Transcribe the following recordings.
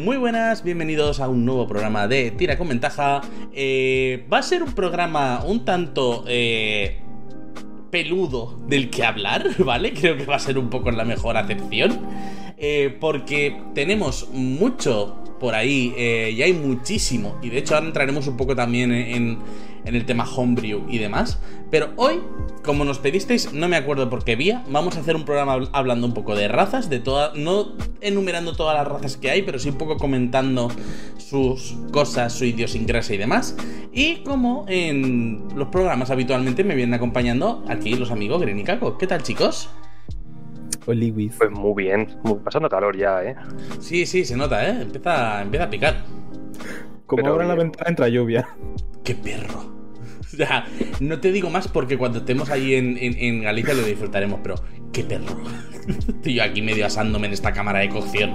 Muy buenas, bienvenidos a un nuevo programa de Tira con Ventaja. Eh, va a ser un programa un tanto eh, peludo del que hablar, ¿vale? Creo que va a ser un poco la mejor acepción. Eh, porque tenemos mucho por ahí eh, y hay muchísimo. Y de hecho ahora entraremos un poco también en, en el tema homebrew y demás. Pero hoy, como nos pedisteis, no me acuerdo por qué vía, vamos a hacer un programa hablando un poco de razas, de todas, no enumerando todas las razas que hay, pero sí un poco comentando sus cosas, su idiosincrasia y demás. Y como en los programas habitualmente me vienen acompañando aquí los amigos Gren y Caco. ¿Qué tal, chicos? Oliwis. Pues muy bien, muy- pasando calor ya, ¿eh? Sí, sí, se nota, ¿eh? Empieza, empieza a picar. Como Pero ahora la ventana entra lluvia. ¡Qué perro! O sea, no te digo más porque cuando estemos ahí en, en- en Galicia lo disfrutaremos, pero ¡qué perro! Estoy yo aquí medio asándome en esta cámara de cocción.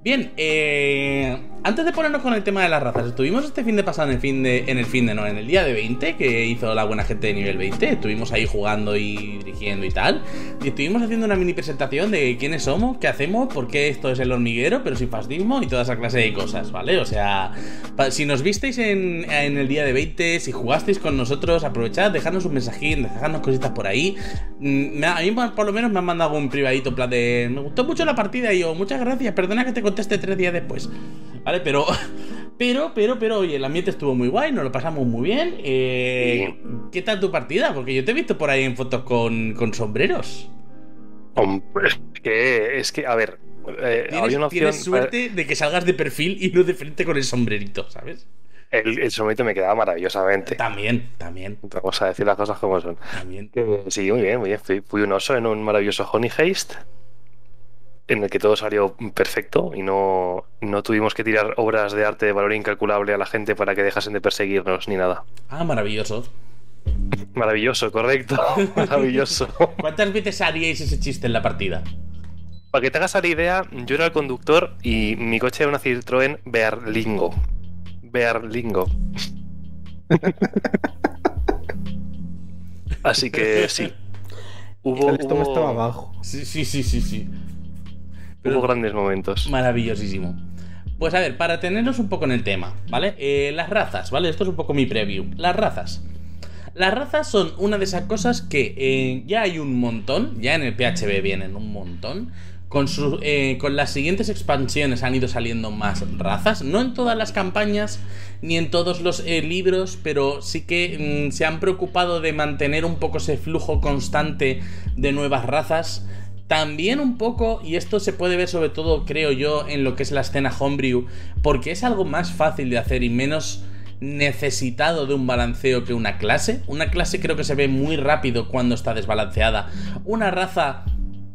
Bien, eh, antes de ponernos con el tema de las razas, estuvimos este fin de pasado en el fin de, en el fin de no, en el día de 20 que hizo la buena gente de nivel 20. Estuvimos ahí jugando y dirigiendo y tal. Y estuvimos haciendo una mini presentación de quiénes somos, qué hacemos, por qué esto es el hormiguero, pero sin fascismo y toda esa clase de cosas, ¿vale? O sea, si nos visteis en, en el día de 20, si jugasteis con nosotros, aprovechad, dejadnos un mensajín, dejadnos cositas por ahí. Mm, A mí por lo menos me han mandado un privadito plan de... Me gustó mucho la partida y yo, muchas gracias, perdona que te conteste tres días después. ¿Vale? Pero... Pero, pero, pero, oye, el ambiente estuvo muy guay, nos lo pasamos muy bien. Eh, ¿Qué tal tu partida? Porque yo te he visto por ahí en fotos con, con sombreros. Hombre, es que, es que, a ver, eh, Tienes, una opción. tienes suerte de que salgas de perfil y no de frente con el sombrerito, ¿sabes? El, el sombrero me quedaba maravillosamente. También, también, Vamos a decir las cosas como son. también. Sí, muy bien, muy bien. Fui, fui un oso en un maravilloso Honey Haste. En el que todo salió perfecto y no, no tuvimos que tirar obras de arte de valor incalculable a la gente para que dejasen de perseguirnos ni nada. Ah, maravilloso. Maravilloso, correcto. Maravilloso. ¿Cuántas veces haríais ese chiste en la partida? Para que te hagas la idea, yo era el conductor y mi coche era una Citroën Bearlingo. Bearlingo. Así que sí. Hubo, El estómago hubo- estaba abajo. Sí, sí, sí, sí, sí. Hubo grandes momentos. Maravillosísimo. Pues a ver, para tenernos un poco en el tema, ¿vale? Eh, las razas, ¿vale? Esto es un poco mi preview. Las razas. Las razas son una de esas cosas que eh, ya hay un montón, ya en el PHB vienen un montón. Con, su- eh, con las siguientes expansiones han ido saliendo más razas, no en todas las campañas ni en todos los eh, libros, pero sí que mm, se han preocupado de mantener un poco ese flujo constante de nuevas razas. También un poco, y esto se puede ver sobre todo, creo yo, en lo que es la escena homebrew, porque es algo más fácil de hacer y menos necesitado de un balanceo que una clase. Una clase creo que se ve muy rápido cuando está desbalanceada. Una raza,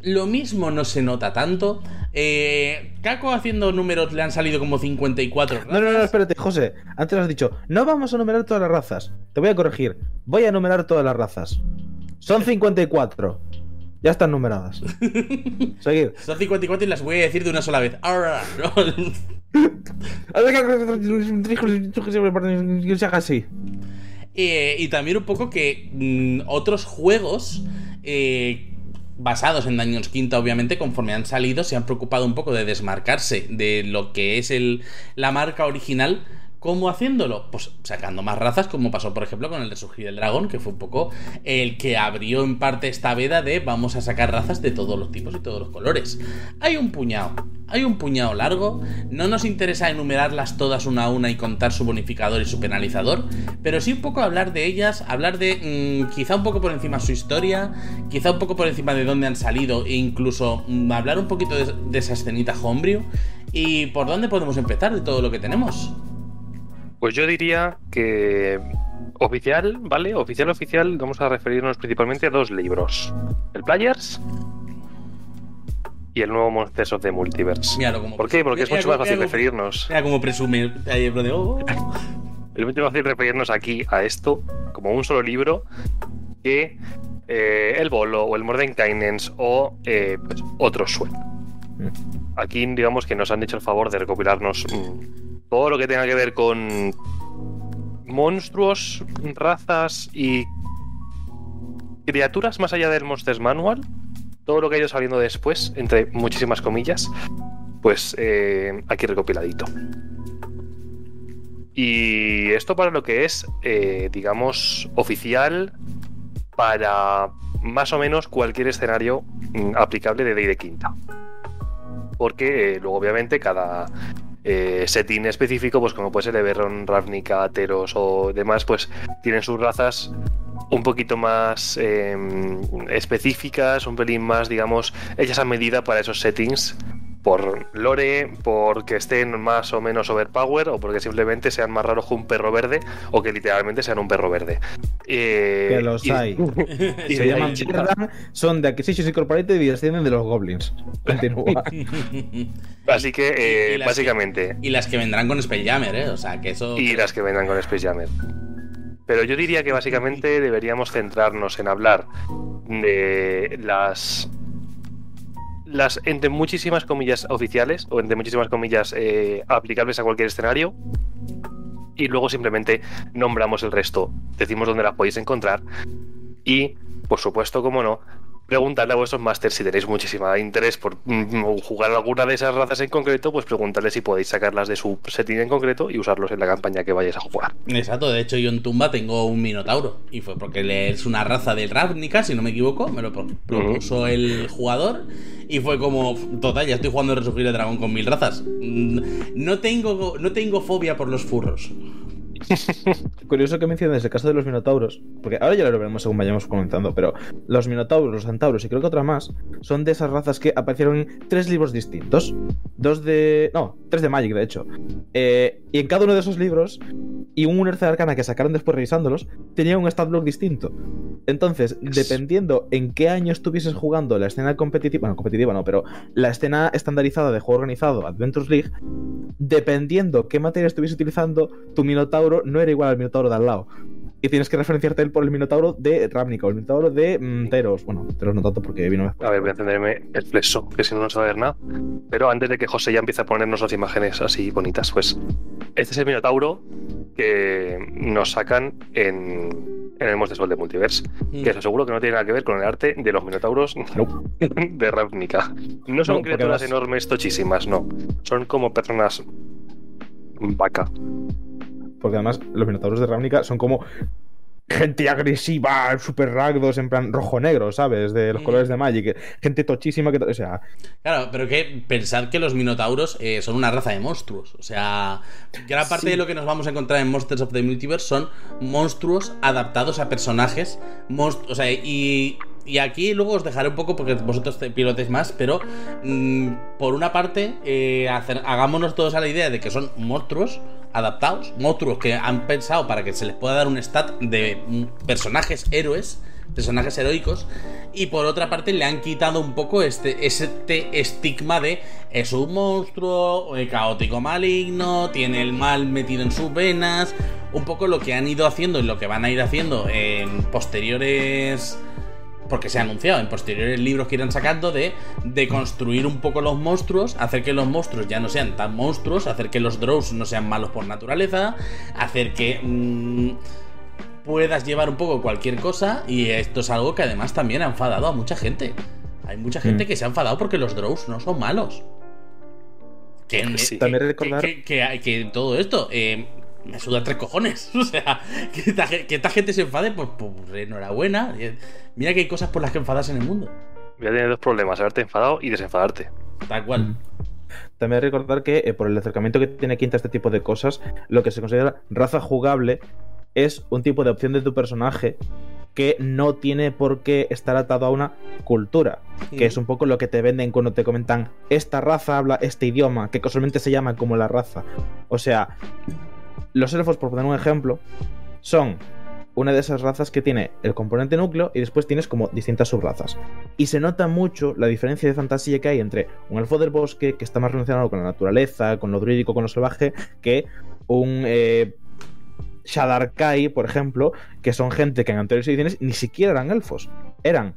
lo mismo no se nota tanto. Eh, Caco haciendo números le han salido como 54. No, no, no, razas. espérate, José. Antes has dicho, no vamos a numerar todas las razas. Te voy a corregir. Voy a numerar todas las razas. Son 54. Ya están numeradas. Seguir. Son 54 y las voy a decir de una sola vez. Que se haga así. Eh, y también un poco que mm, otros juegos eh, basados en Dungeons Quinta, obviamente, conforme han salido, se han preocupado un poco de desmarcarse de lo que es el, la marca original. ¿Cómo haciéndolo? Pues sacando más razas, como pasó, por ejemplo, con el Resurgir del Dragón, que fue un poco el que abrió en parte esta veda de vamos a sacar razas de todos los tipos y todos los colores. Hay un puñado, hay un puñado largo, no nos interesa enumerarlas todas una a una y contar su bonificador y su penalizador, pero sí un poco hablar de ellas, hablar de mm, quizá un poco por encima su historia, quizá un poco por encima de dónde han salido e incluso mm, hablar un poquito de, de esa escenita homebrew y por dónde podemos empezar de todo lo que tenemos. Pues yo diría que oficial, ¿vale? Oficial, oficial, vamos a referirnos principalmente a dos libros. El Players y el nuevo Monsters of the Multiverse. Míralo como ¿Por qué? Porque es mucho más fácil mira referirnos. Mira cómo presume ahí de, oh. Es mucho más fácil referirnos aquí a esto como un solo libro que eh, el Bolo o el Mordenkainens o eh, pues, otro suelo. Aquí digamos que nos han hecho el favor de recopilarnos mm, todo lo que tenga que ver con monstruos, razas y criaturas más allá del Monsters Manual. Todo lo que ha ido saliendo después, entre muchísimas comillas. pues eh, aquí recopiladito. Y esto para lo que es, eh, digamos, oficial para más o menos cualquier escenario mm, aplicable de Day de Quinta. Porque eh, luego, obviamente, cada eh, setting específico, pues como puede ser Eberron, Ravnica, Teros o demás, pues tienen sus razas un poquito más eh, específicas, un pelín más, digamos, hechas a medida para esos settings por lore, porque estén más o menos overpower o porque simplemente sean más raros que un perro verde o que literalmente sean un perro verde. Eh, Que los y- hay. y Se llaman Jordan, son de Acquisitions Incorporated y descienden de los Goblins. Continúa. Así que, eh, Y- básicamente, Y las que vendrán con Spelljammer, ¿eh? O sea, que eso. y las que vengan con Space Jammer. Pero yo diría que básicamente deberíamos centrarnos en hablar de las las entre muchísimas comillas oficiales o entre muchísimas comillas eh, aplicables a cualquier escenario y luego simplemente nombramos el resto, decimos dónde las podéis encontrar y, por supuesto, como no, preguntadle a vuestros masters si tenéis muchísimo interés por mm, jugar alguna de esas razas en concreto, pues preguntadle si podéis sacarlas de su setting en concreto y usarlos en la campaña que vayáis a jugar. Exacto, de hecho yo en Tumba tengo un Minotauro. Y fue porque es una raza del Ravnica, si no me equivoco. Me lo pro- propuso el jugador. Y fue como, total, ya estoy jugando Resurgir el Dragón con mil razas. Mm, No tengo, no tengo fobia por los furros. Curioso que menciones el caso de los minotauros, porque ahora ya lo veremos según vayamos comenzando, pero los minotauros, los centauros y creo que otra más son de esas razas que aparecieron en tres libros distintos. Dos de. No, tres de Magic, de hecho. Eh, y en cada uno de esos libros, y un Unearth Arcana que sacaron después revisándolos, tenía un stat block distinto. Entonces, dependiendo en qué año estuvieses jugando la escena competitiva, bueno, competitiva no, pero la escena estandarizada de juego organizado, Adventures League, dependiendo qué materia estuviese utilizando, tu Minotauro no era igual al Minotauro de al lado. Y tienes que referenciarte él por el Minotauro de Ravnica o el Minotauro de mm, Teros. Bueno, Teros no tanto porque vino después. A ver, voy a encenderme el flexo, que si no, no se va a ver nada. Pero antes de que José ya empiece a ponernos las imágenes así bonitas, pues este es el Minotauro que nos sacan en, en el Monster Soul de Multiverse. Que eso seguro que no tiene nada que ver con el arte de los Minotauros de Ravnica. No son No, criaturas enormes, tochísimas, no. Son como personas vaca. Porque además los Minotauros de Ravnica son como gente agresiva, super ragdos, en plan rojo-negro, ¿sabes? De los Mm. colores de Magic. Gente tochísima que... O sea, Claro, pero que pensad que los Minotauros eh, son una raza de monstruos. O sea, gran parte Sí. de lo que nos vamos a encontrar en Monsters of the Multiverse son monstruos adaptados a personajes. monst- o sea, y, y aquí luego os dejaré un poco porque vosotros te- pilotes más, pero mm, por una parte, eh, hagámonos todos a la idea de que son monstruos adaptados, monstruos que han pensado para que se les pueda dar un stat de mm, personajes héroes personajes heroicos y por otra parte le han quitado un poco este, este estigma de es un monstruo eh, caótico maligno, tiene el mal metido en sus venas, un poco lo que han ido haciendo y lo que van a ir haciendo en posteriores porque se ha anunciado en posteriores libros que irán sacando de, de construir un poco los monstruos, hacer que los monstruos ya no sean tan monstruos, hacer que los drows no sean malos por naturaleza, hacer que mm, puedas llevar un poco cualquier cosa y esto es algo que además también ha enfadado a mucha gente. Hay mucha gente Mm. que se ha enfadado porque los drows no son malos. Que, me- Sí. que- También recordar- que, que- que todo esto eh, me suda tres cojones. O sea, que esta, ge- que esta gente se enfade, pues, pues enhorabuena. Eh, Mira que hay cosas por las que enfadas en el mundo. Voy a tener dos problemas, haberte enfadado y desenfadarte. Tal cual. También recordar que eh, por el acercamiento que tiene Quinta a este tipo de cosas, lo que se considera raza jugable es un tipo de opción de tu personaje que no tiene por qué estar atado a una cultura, que es un poco lo que te venden cuando te comentan esta raza habla este idioma, que casualmente se llama como la raza. O sea, los elfos, por poner un ejemplo, son una de esas razas que tiene el componente núcleo y después tienes como distintas subrazas. Y se nota mucho la diferencia de fantasía que hay entre un elfo del bosque, que está más relacionado con la naturaleza, con lo druídico, con lo salvaje, que un eh, Shadarkai, por ejemplo, que son gente que en anteriores ediciones ni siquiera eran elfos. Eran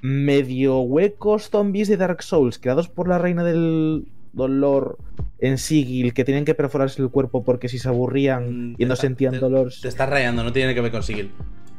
medio huecos zombies de Dark Souls creados por la reina del dolor en Sigil, que tenían que perforarse el cuerpo porque si se aburrían Mm, y no sentían te- dolor. Te estás rayando, no tiene que ver con Sigil.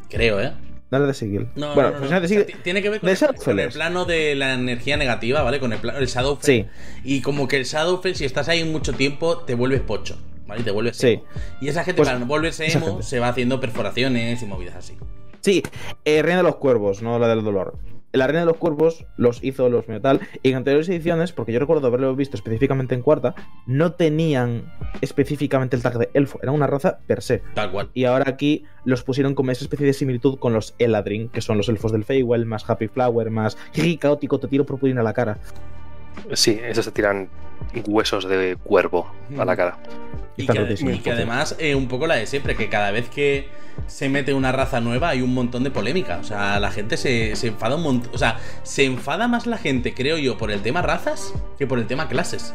Creo, ¿eh? No era de Sigil. No, bueno, no, no, pues no. de O sea, tiene que ver con de el, con el Shadowfell. plano de la energía negativa, ¿vale? Con el, pla- el Shadowfell. Sí. Y como que el Shadowfell, si estás ahí mucho tiempo, te vuelves pocho, ¿vale? Te vuelves Sí. emo. Y esa gente, Pues, para no volverse emo, gente. se va haciendo perforaciones y movidas así. Sí, eh, Reina de los Cuervos, no la del dolor. La Reina de los Cuervos los hizo los Metal y en anteriores ediciones, porque yo recuerdo haberlo visto específicamente en cuarta, no tenían específicamente el tag de elfo, era una raza per se. Tal cual. Y ahora aquí los pusieron como esa especie de similitud con los Eladrin, que son los elfos del Feywild, más Happy Flower, más jiji caótico, te tiro purpurina a la cara. Sí, esos te tiran huesos de cuervo a la cara. Y que, y además, eh, un poco la de siempre, que cada vez que se mete una raza nueva hay un montón de polémica. O sea, la gente se, se enfada un montón. O sea, se enfada más la gente, creo yo, por el tema razas que por el tema clases.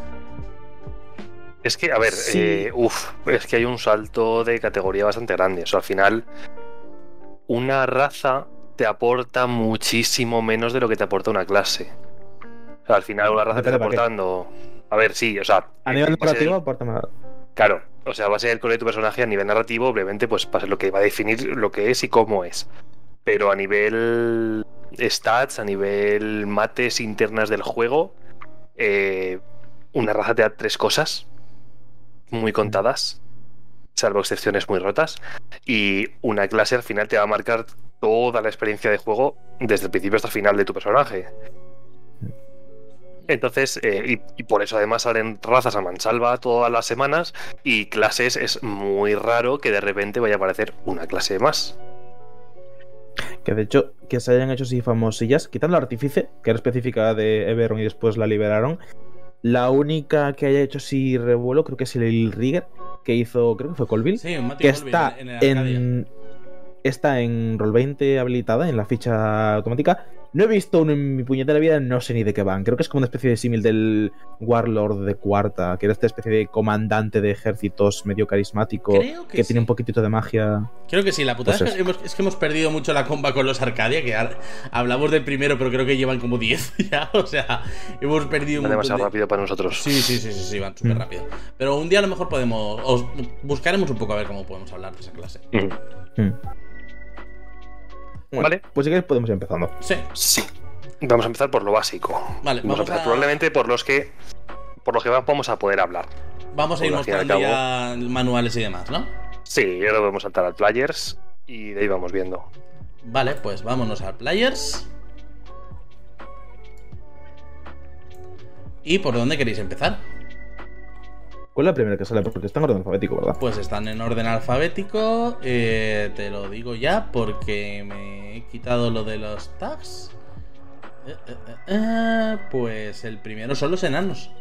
Es que, a ver, Sí. eh, uf, es que hay un salto de categoría bastante grande. O sea, al final, una raza te aporta muchísimo menos de lo que te aporta una clase. O sea, al final una raza te está aportando... A ver, sí, o sea... A nivel narrativo, aporta más. Claro, o sea, va a ser el color de tu personaje a nivel narrativo, obviamente, pues va a ser lo que va a definir lo que es y cómo es. Pero a nivel stats, a nivel mates internas del juego, eh, una raza te da tres cosas muy contadas, salvo excepciones muy rotas, y una clase al final te va a marcar toda la experiencia de juego desde el principio hasta el final de tu personaje. Entonces, eh, y, y por eso además salen razas a mansalva todas las semanas y clases es muy raro que de repente vaya a aparecer una clase más. Que de hecho, que se hayan hecho así famosillas, quitando la artífice, que era específica de Everon y después la liberaron. La única que haya hecho así revuelo, creo que es el Rigger, que hizo, creo que fue Colville, Sí, que Colville está en, en. Está en Roll20 habilitada, en la ficha automática. No he visto uno en mi puñetera vida, no sé ni de qué van. Creo que es como una especie de símil del Warlord de cuarta, que era esta especie de comandante de ejércitos medio carismático, Creo que, que, tiene un poquitito de magia. Creo que sí, la putada Pues es, que hemos, es que hemos perdido mucho la comba con los Arcadia, que ahora- hablamos del primero, pero creo que llevan como 10 ya. O sea, hemos perdido montón demasiado de... rápido para nosotros. Sí, sí, sí, sí, sí, van súper Mm. rápido. Pero un día a lo mejor podemos. Os buscaremos un poco a ver cómo podemos hablar de esa clase. Mm. Hmm. Bueno, Vale. Pues si quieres podemos ir empezando. Sí, Sí. Vamos a empezar por lo básico. vale, Vamos a empezar a, probablemente por los que por los que vamos a poder hablar. vamos a ir mostrando ya manuales y demás, ¿no? Sí, ahora podemos saltar al players y de ahí vamos viendo. Vale, pues vámonos al Players. ¿Y por dónde queréis empezar? ¿Cuál es la primera que sale? Porque está en orden alfabético, ¿verdad? Pues están en orden alfabético. eh, te lo digo ya porque me he quitado lo de los tags. Eh, eh, eh, eh, pues el primero son los enanos.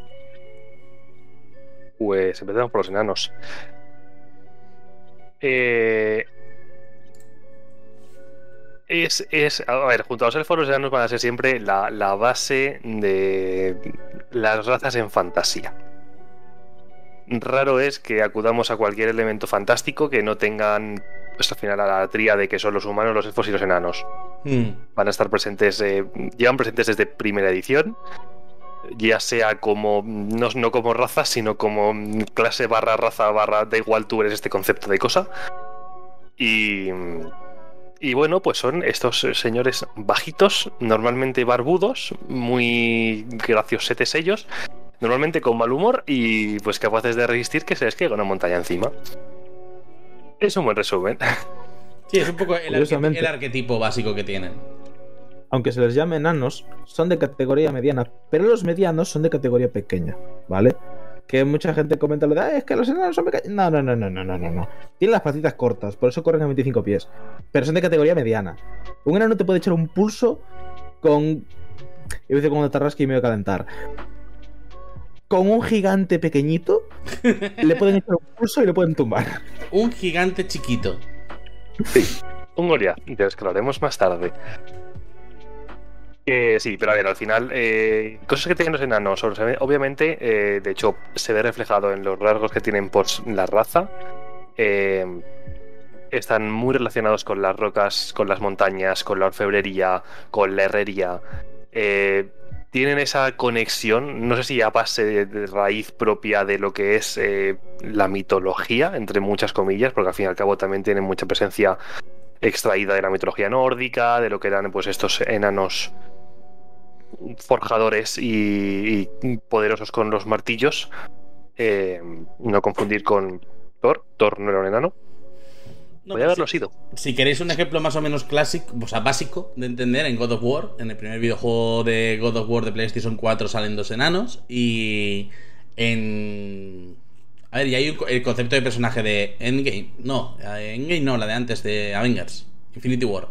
Pues empezamos por los enanos. Eh, es, es, a ver, junto a los elfos, los enanos van a ser siempre la, la base de las razas en fantasía. Raro es que acudamos a cualquier elemento fantástico que no tengan, pues al final, a la tríade que son los humanos, los elfos y los enanos. Hmm, van a estar presentes, eh, llevan presentes desde primera edición, ya sea como, no, no como raza, sino como clase barra raza barra, da igual tú eres este concepto de cosa. Y, y bueno, pues son estos señores bajitos, normalmente barbudos, muy graciosetes ellos, normalmente con mal humor y pues capaces de resistir que se les caiga una montaña encima. Es un buen resumen. Sí, es un poco el, arque- Curiosamente. el arquetipo básico que tienen. Aunque se les llame enanos, son de categoría mediana, pero los medianos son de categoría pequeña, ¿vale? Que mucha gente comenta lo de, "Ah, es que los enanos son pequeños. No, no, no, no, no, no, no, no. Tienen las patitas cortas, por eso corren a 25 pies. Pero son de categoría mediana. Un enano te puede echar un pulso con. A decir con una tarrasca y me voy a calentar. Con un gigante pequeñito, le pueden echar un pulso y le pueden tumbar. Un gigante chiquito. Un Goliath, de los que lo haremos más tarde. Eh, sí, pero a ver, al final, eh, cosas que tienen los enanos, obviamente, eh, de hecho, se ve reflejado en los rasgos que tienen por la raza. eh, están muy relacionados con las rocas, con las montañas, con la orfebrería, con la herrería. Eh, tienen esa conexión, no sé si a base de, raíz propia de lo que es eh, la mitología, entre muchas comillas, porque al fin y al cabo también tienen mucha presencia extraída de la mitología nórdica, de lo que eran pues estos enanos forjadores y, y poderosos con los martillos. Eh, no confundir con Thor. Thor no era un enano. No, Podría haberlo sí. sido. Si queréis un ejemplo más o menos clásico, o sea, básico de entender, en God of War, en el primer videojuego de God of War de PlayStation 4 salen dos enanos y en... A ver, y hay el concepto de personaje de Endgame. No, eh, Endgame no, la de antes, de Avengers. Infinity War.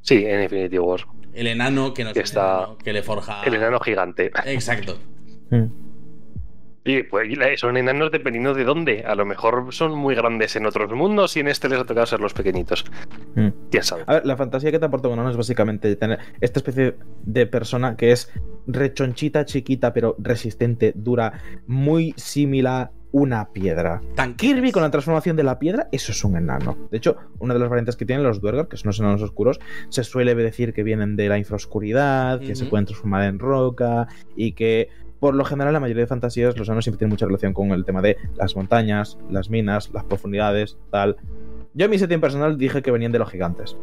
Sí, en Infinity War. El enano que nos Que está- que le forja... El enano gigante. Exacto. Y pues son enanos dependiendo de dónde. A lo mejor son muy grandes en otros mundos y en este les ha tocado ser los pequeñitos. Mm. ¿Quién sabe? A ver, la fantasía que te aporta un enano es básicamente tener esta especie de persona que es rechonchita, chiquita, pero resistente, dura, muy similar a una piedra. Tanque. Kirby con la transformación de la piedra, eso es un enano. De hecho, una de las variantes que tienen los Duergar, que son los enanos oscuros, se suele decir que vienen de la infraoscuridad, que se pueden transformar en roca y que por lo general la mayoría de fantasías los enanos siempre tienen mucha relación con el tema de las montañas, las minas, las profundidades, tal. Yo en mi setting personal dije que venían de los gigantes,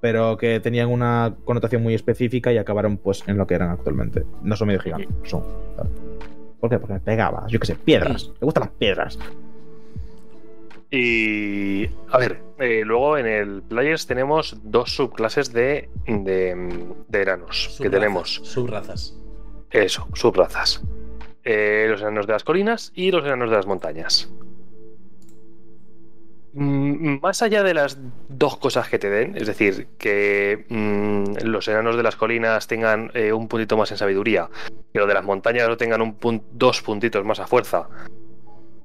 pero que tenían una connotación muy específica y acabaron pues en lo que eran actualmente. No son medio gigantes, son. tal. ¿Por qué? Porque me pegaba, yo qué sé, piedras. Me gustan las piedras. Y a ver, eh, luego en el Players tenemos dos subclases de, de, de enanos. Que tenemos Subrazas. Eso, subrazas. Eh, los enanos de las colinas y los enanos de las montañas. Mm, Más allá de las dos cosas que te den, es decir, que mm, los enanos de las colinas tengan eh, un puntito más en sabiduría, que los de las montañas lo tengan un dos puntitos más a fuerza,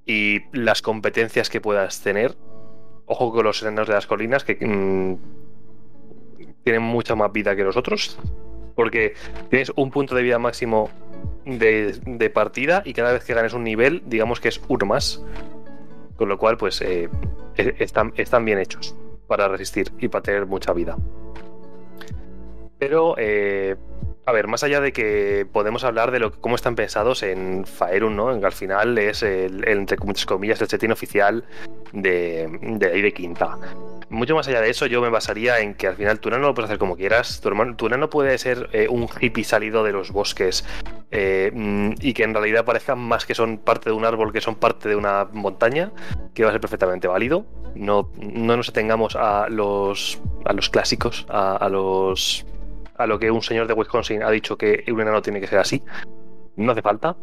y las competencias que puedas tener, ojo con los enanos de las colinas, que mm, tienen mucha más vida que los otros, porque tienes un punto de vida máximo de, partida y cada vez que ganes un nivel, digamos que es uno más. Con lo cual, pues eh, están, están bien hechos para resistir y para tener mucha vida. Pero, eh, a ver, más allá de que podemos hablar de lo, cómo están pensados en Faerun, ¿no? Que al final es el, entre comillas, el setting oficial de, de ahí de Quinta. Mucho más allá de eso, yo me basaría en que al final tu enano lo puedes hacer como quieras. Tu, hermano, puede ser eh, un hippie salido de los bosques eh, mm, y que en realidad parezcan más que son parte de un árbol que son parte de una montaña, que va a ser perfectamente válido. No, no nos atengamos a los, a los clásicos, a los a lo que un señor de Wisconsin ha dicho que un enano tiene que ser así. No hace falta.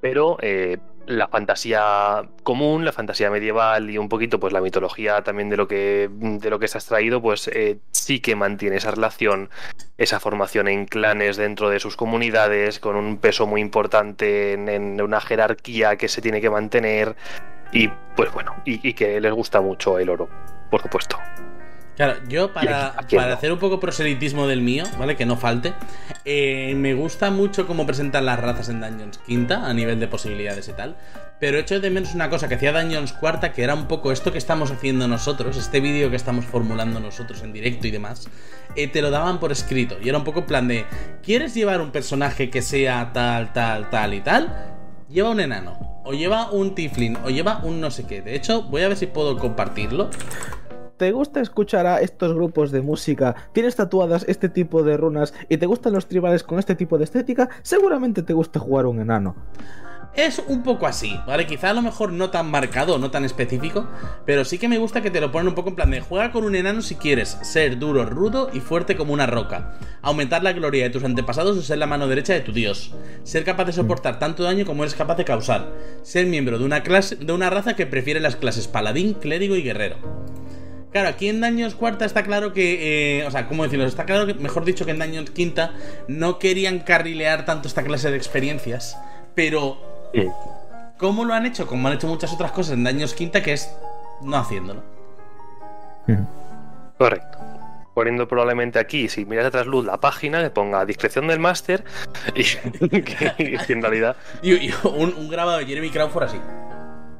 Pero eh, la fantasía común, la fantasía medieval y un poquito pues la mitología también de lo que de lo que se ha extraído, pues eh, sí que mantiene esa relación, esa formación en clanes dentro de sus comunidades, con un peso muy importante en, una jerarquía que se tiene que mantener. Y pues bueno, y que les gusta mucho el oro, por supuesto. Claro, yo para, ¿Y a quién para hacer un poco proselitismo del mío, ¿vale? Que no falte. eh, me gusta mucho cómo presentan las razas en Dungeons Quinta, a nivel de posibilidades y tal. Pero echo de menos una cosa que hacía Dungeons Cuarta, que era un poco esto que estamos haciendo nosotros, este vídeo que estamos formulando nosotros en directo y demás. eh, te lo daban por escrito. Y era un poco en plan de, ¿quieres llevar un personaje que sea tal, tal, tal y tal? Lleva un enano, o lleva un tiflin, o lleva un no sé qué. De hecho, voy a ver si puedo compartirlo. ¿Te gusta escuchar a estos grupos de música? ¿Tienes tatuadas este tipo de runas? ¿Y te gustan los tribales con este tipo de estética? Seguramente te gusta jugar un enano. Es un poco así, ¿vale? Quizá a lo mejor no tan marcado, no tan específico, pero sí que me gusta que te lo ponen un poco en plan de juega con un enano si quieres ser duro, rudo y fuerte como una roca. Aumentar la gloria de tus antepasados o ser la mano derecha de tu dios. Ser capaz de soportar tanto daño como eres capaz de causar. Ser miembro de una clase, de una raza que prefiere las clases paladín, clérigo y guerrero. Claro, aquí en Daños Cuarta está claro que. eh, o sea, ¿cómo decirlo? Está claro que, mejor dicho, que en Daños Quinta no querían carrilear tanto esta clase de experiencias. Pero. Mm. ¿Cómo lo han hecho? Como han hecho muchas otras cosas en Daños Quinta, que es no haciéndolo. Correcto. Poniendo probablemente aquí, si miras atrás luz la página, que ponga discreción del máster y que en realidad. Y, y un, un grabado de Jeremy Crawford así.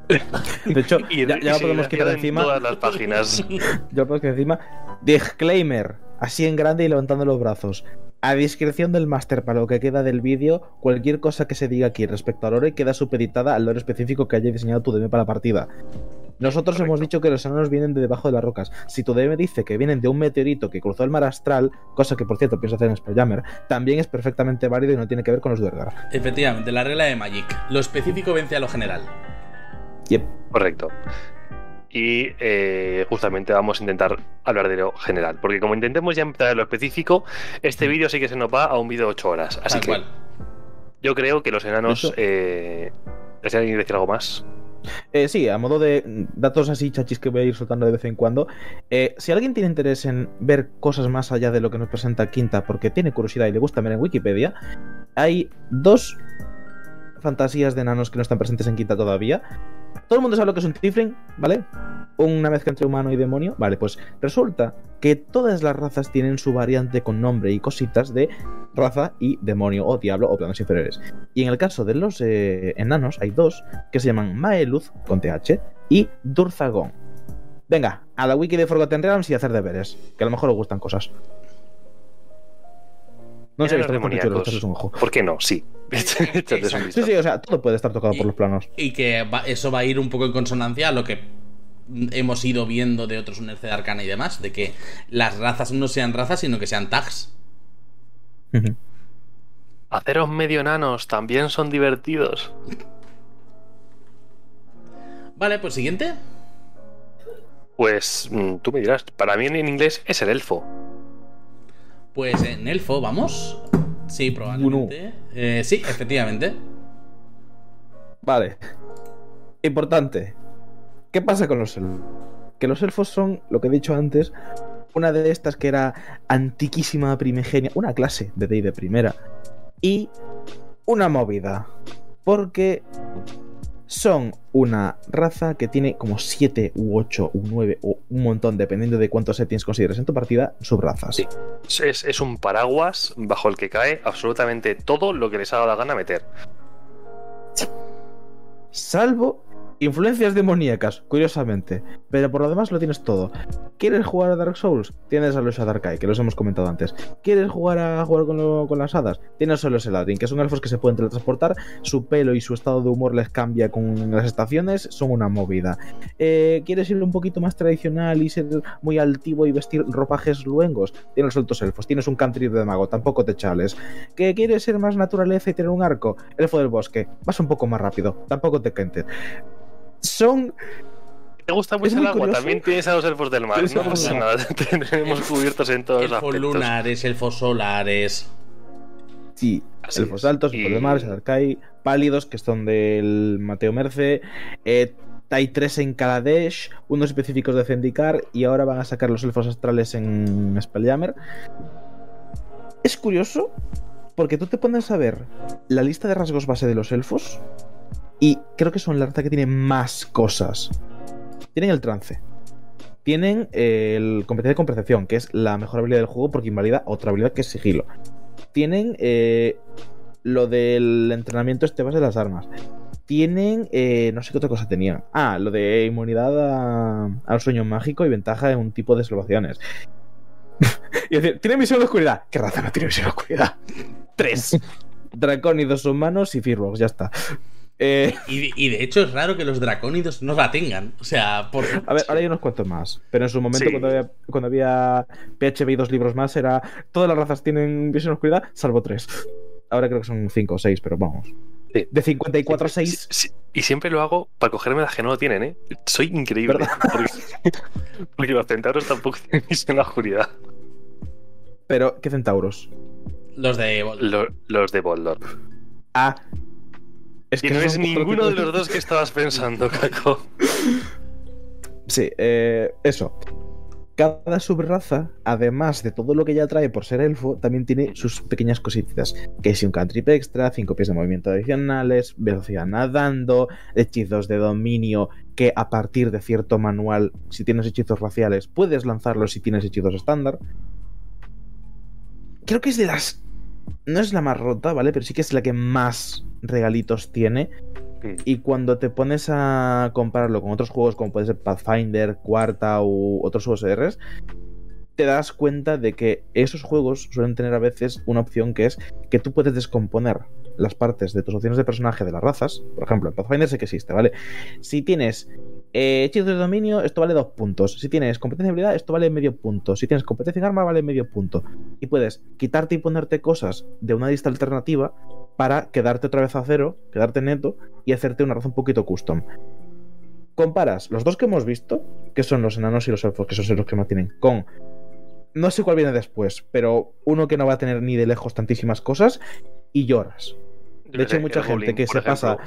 De hecho, Y ya, ya lo podemos quitar en encima. todas las páginas. Ya lo podemos quitar encima. Disclaimer. Así en grande y levantando los brazos. A discreción del máster para lo que queda del vídeo, cualquier cosa que se diga aquí respecto al lore queda supeditada al lore específico que haya diseñado tu DM para la partida. Nosotros Correcto. hemos dicho que los enanos vienen de debajo de las rocas. Si tu DM dice que vienen de un meteorito que cruzó el mar astral, cosa que por cierto pienso hacer en Spelljammer, también es perfectamente válido y no tiene que ver con los Duergar. Efectivamente, la regla de Magic. Lo específico vence a lo general. Yep. Correcto. Y eh, justamente vamos a intentar hablar de lo general. Porque como intentemos ya entrar en lo específico, este vídeo sí que se nos va a un vídeo de 8 horas. Así Tal que cual. yo creo que los enanos. Eh, ¿Desea alguien decir algo más? Eh, sí, a modo de datos así chachis que voy a ir soltando de vez en cuando. eh, si alguien tiene interés en ver cosas más allá de lo que nos presenta Quinta, porque tiene curiosidad y le gusta ver en Wikipedia, hay dos fantasías de enanos que no están presentes en Quinta todavía. Todo el mundo sabe lo que es un Tifling, ¿vale? Una mezcla entre humano y demonio. Vale, pues resulta que todas las razas tienen su variante con nombre y cositas de raza y demonio o diablo o planos inferiores. Y en el caso de los eh, enanos hay dos que se llaman Maeluz con TH y Durzagon. Venga, a la wiki de Forgotten Realms y hacer deberes, que a lo mejor os gustan cosas. No sé, está demoníacos. echarles un ojo. ¿Por qué no? Sí. Un. Sí, sí, o sea, todo puede estar tocado por los planos. Y que va- eso va a ir un poco en consonancia a lo que hemos ido viendo de otros UNERC de Arcana y demás, de que las razas no sean razas, sino que sean tags. Haceros medio enanos también son divertidos. Vale, pues siguiente. Pues mm, tú me dirás. Para mí en inglés es el elfo. Pues en Elfo, ¿vamos? Sí, probablemente. Eh, sí, efectivamente. Vale. Importante. ¿Qué pasa con los elfos? Que los elfos son, lo que he dicho antes, una de estas que era antiquísima primigenia, una clase de Day de primera, y una movida. Porque son una raza que tiene como 7 u 8 u 9 o un montón, dependiendo de cuántos settings consideres en tu partida, subrazas. Sí. Es, es un paraguas bajo el que cae absolutamente todo lo que les haga la gana meter. Salvo influencias demoníacas, curiosamente. Pero por lo demás lo tienes todo. ¿Quieres jugar a Dark Souls? Tienes a los Shadarkai, que los hemos comentado antes. ¿Quieres jugar a jugar con, las hadas? Tienes a los Eladrin, que son elfos que se pueden teletransportar. Su pelo y su estado de humor les cambia con las estaciones. Son una movida. Eh, ¿Quieres ir un poquito más tradicional y ser muy altivo y vestir ropajes luengos? Tienes altos elfos. Tienes un country de mago, tampoco te chales. ¿Que quieres ser más naturaleza y tener un arco? Elfo del bosque. Vas un poco más rápido, tampoco te quentes. Son ¿Te gusta mucho muy el agua? curioso. También tienes a los elfos del mar. No pasa del nada. Tenemos cubiertos en todos los Elfos aspectos. lunares, elfos solares. Sí, Así elfos es. altos, Y- elfos de mar, Shadarkai, pálidos, que son del Mateo Merce. eh, hay tres en Kaladesh, unos específicos de Zendikar, y ahora van a sacar los elfos astrales en Spelljammer. Es curioso, porque tú te pones a ver la lista de rasgos base de los elfos, y creo que son la raza que tiene más cosas. Tienen el trance. Tienen eh, el competencia con percepción, que es la mejor habilidad del juego porque invalida otra habilidad que es sigilo tienen eh, lo del entrenamiento este base de las armas. Tienen, eh, no sé qué otra cosa tenían. Ah, lo de inmunidad a- al sueño mágico y ventaja en un tipo de salvaciones. y decir, tiene visión de oscuridad. ¿Qué raza no tiene visión de oscuridad? Tres. Dracónidos humanos y Firbolgs, ya está. Eh, Y, de- y de hecho es raro que los dracónidos no la tengan. O sea, por... a ver, ahora hay unos cuantos más. Pero en su momento, Sí. cuando, había, cuando había PHB y dos libros más, era. Todas las razas tienen visión de oscuridad, salvo tres. Ahora creo que son cinco o seis, pero vamos. Sí. De 54 a 6. Sí, sí, Y siempre lo hago para cogerme las que no lo tienen, ¿eh? Soy increíble. Porque, porque los centauros tampoco tienen visión en la oscuridad. Pero, ¿qué centauros? los de... Lo- los de Boldor. Ah. Es Y no es ninguno de los dos que estabas pensando, Caco. Sí, eh, eso. Cada subraza, además de todo lo que ya trae por ser elfo, también tiene sus pequeñas cositas. Que si un cantrip extra, 5 pies de movimiento adicionales, velocidad nadando, hechizos de dominio que a partir de cierto manual, si tienes hechizos raciales, puedes lanzarlos si tienes hechizos estándar. Creo que es de las... No es la más rota, ¿vale? Pero sí que es la que más regalitos tiene. Y cuando te pones a compararlo con otros juegos como puede ser Pathfinder, Cuarta u otros juegos RS, te das cuenta de que esos juegos suelen tener a veces una opción que es que tú puedes descomponer las partes de tus opciones de personaje de las razas. Por ejemplo, en Pathfinder sé que existe, ¿vale? Si tienes Eh, hechizos de dominio, esto vale dos puntos. Si tienes competencia de habilidad, esto vale medio punto. Si tienes competencia en arma, vale medio punto. Y puedes quitarte y ponerte cosas de una lista alternativa para quedarte otra vez a cero, quedarte neto y hacerte una raza un poquito custom. Comparas los dos que hemos visto, que son los enanos y los elfos, que son los que más tienen, con no sé cuál viene después, pero uno que no va a tener ni de lejos tantísimas cosas y lloras. De hecho, hay mucha gente que se pasa.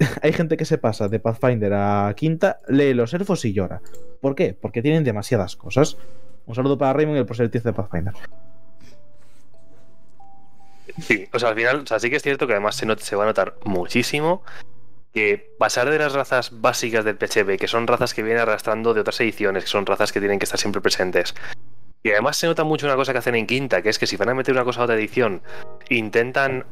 hay gente que se pasa de Pathfinder a Quinta, lee los elfos y llora. ¿Por qué? Porque tienen demasiadas cosas. Un saludo para Raymond y el proselitiz de Pathfinder. Sí, o sea, al final, o sea, sí que es cierto que además se, se va a notar muchísimo que pasar de las razas básicas del PHB, que son razas que vienen arrastrando de otras ediciones, que son razas que tienen que estar siempre presentes, y además se nota mucho una cosa que hacen en quinta, que es que si van a meter una cosa a otra edición, intentan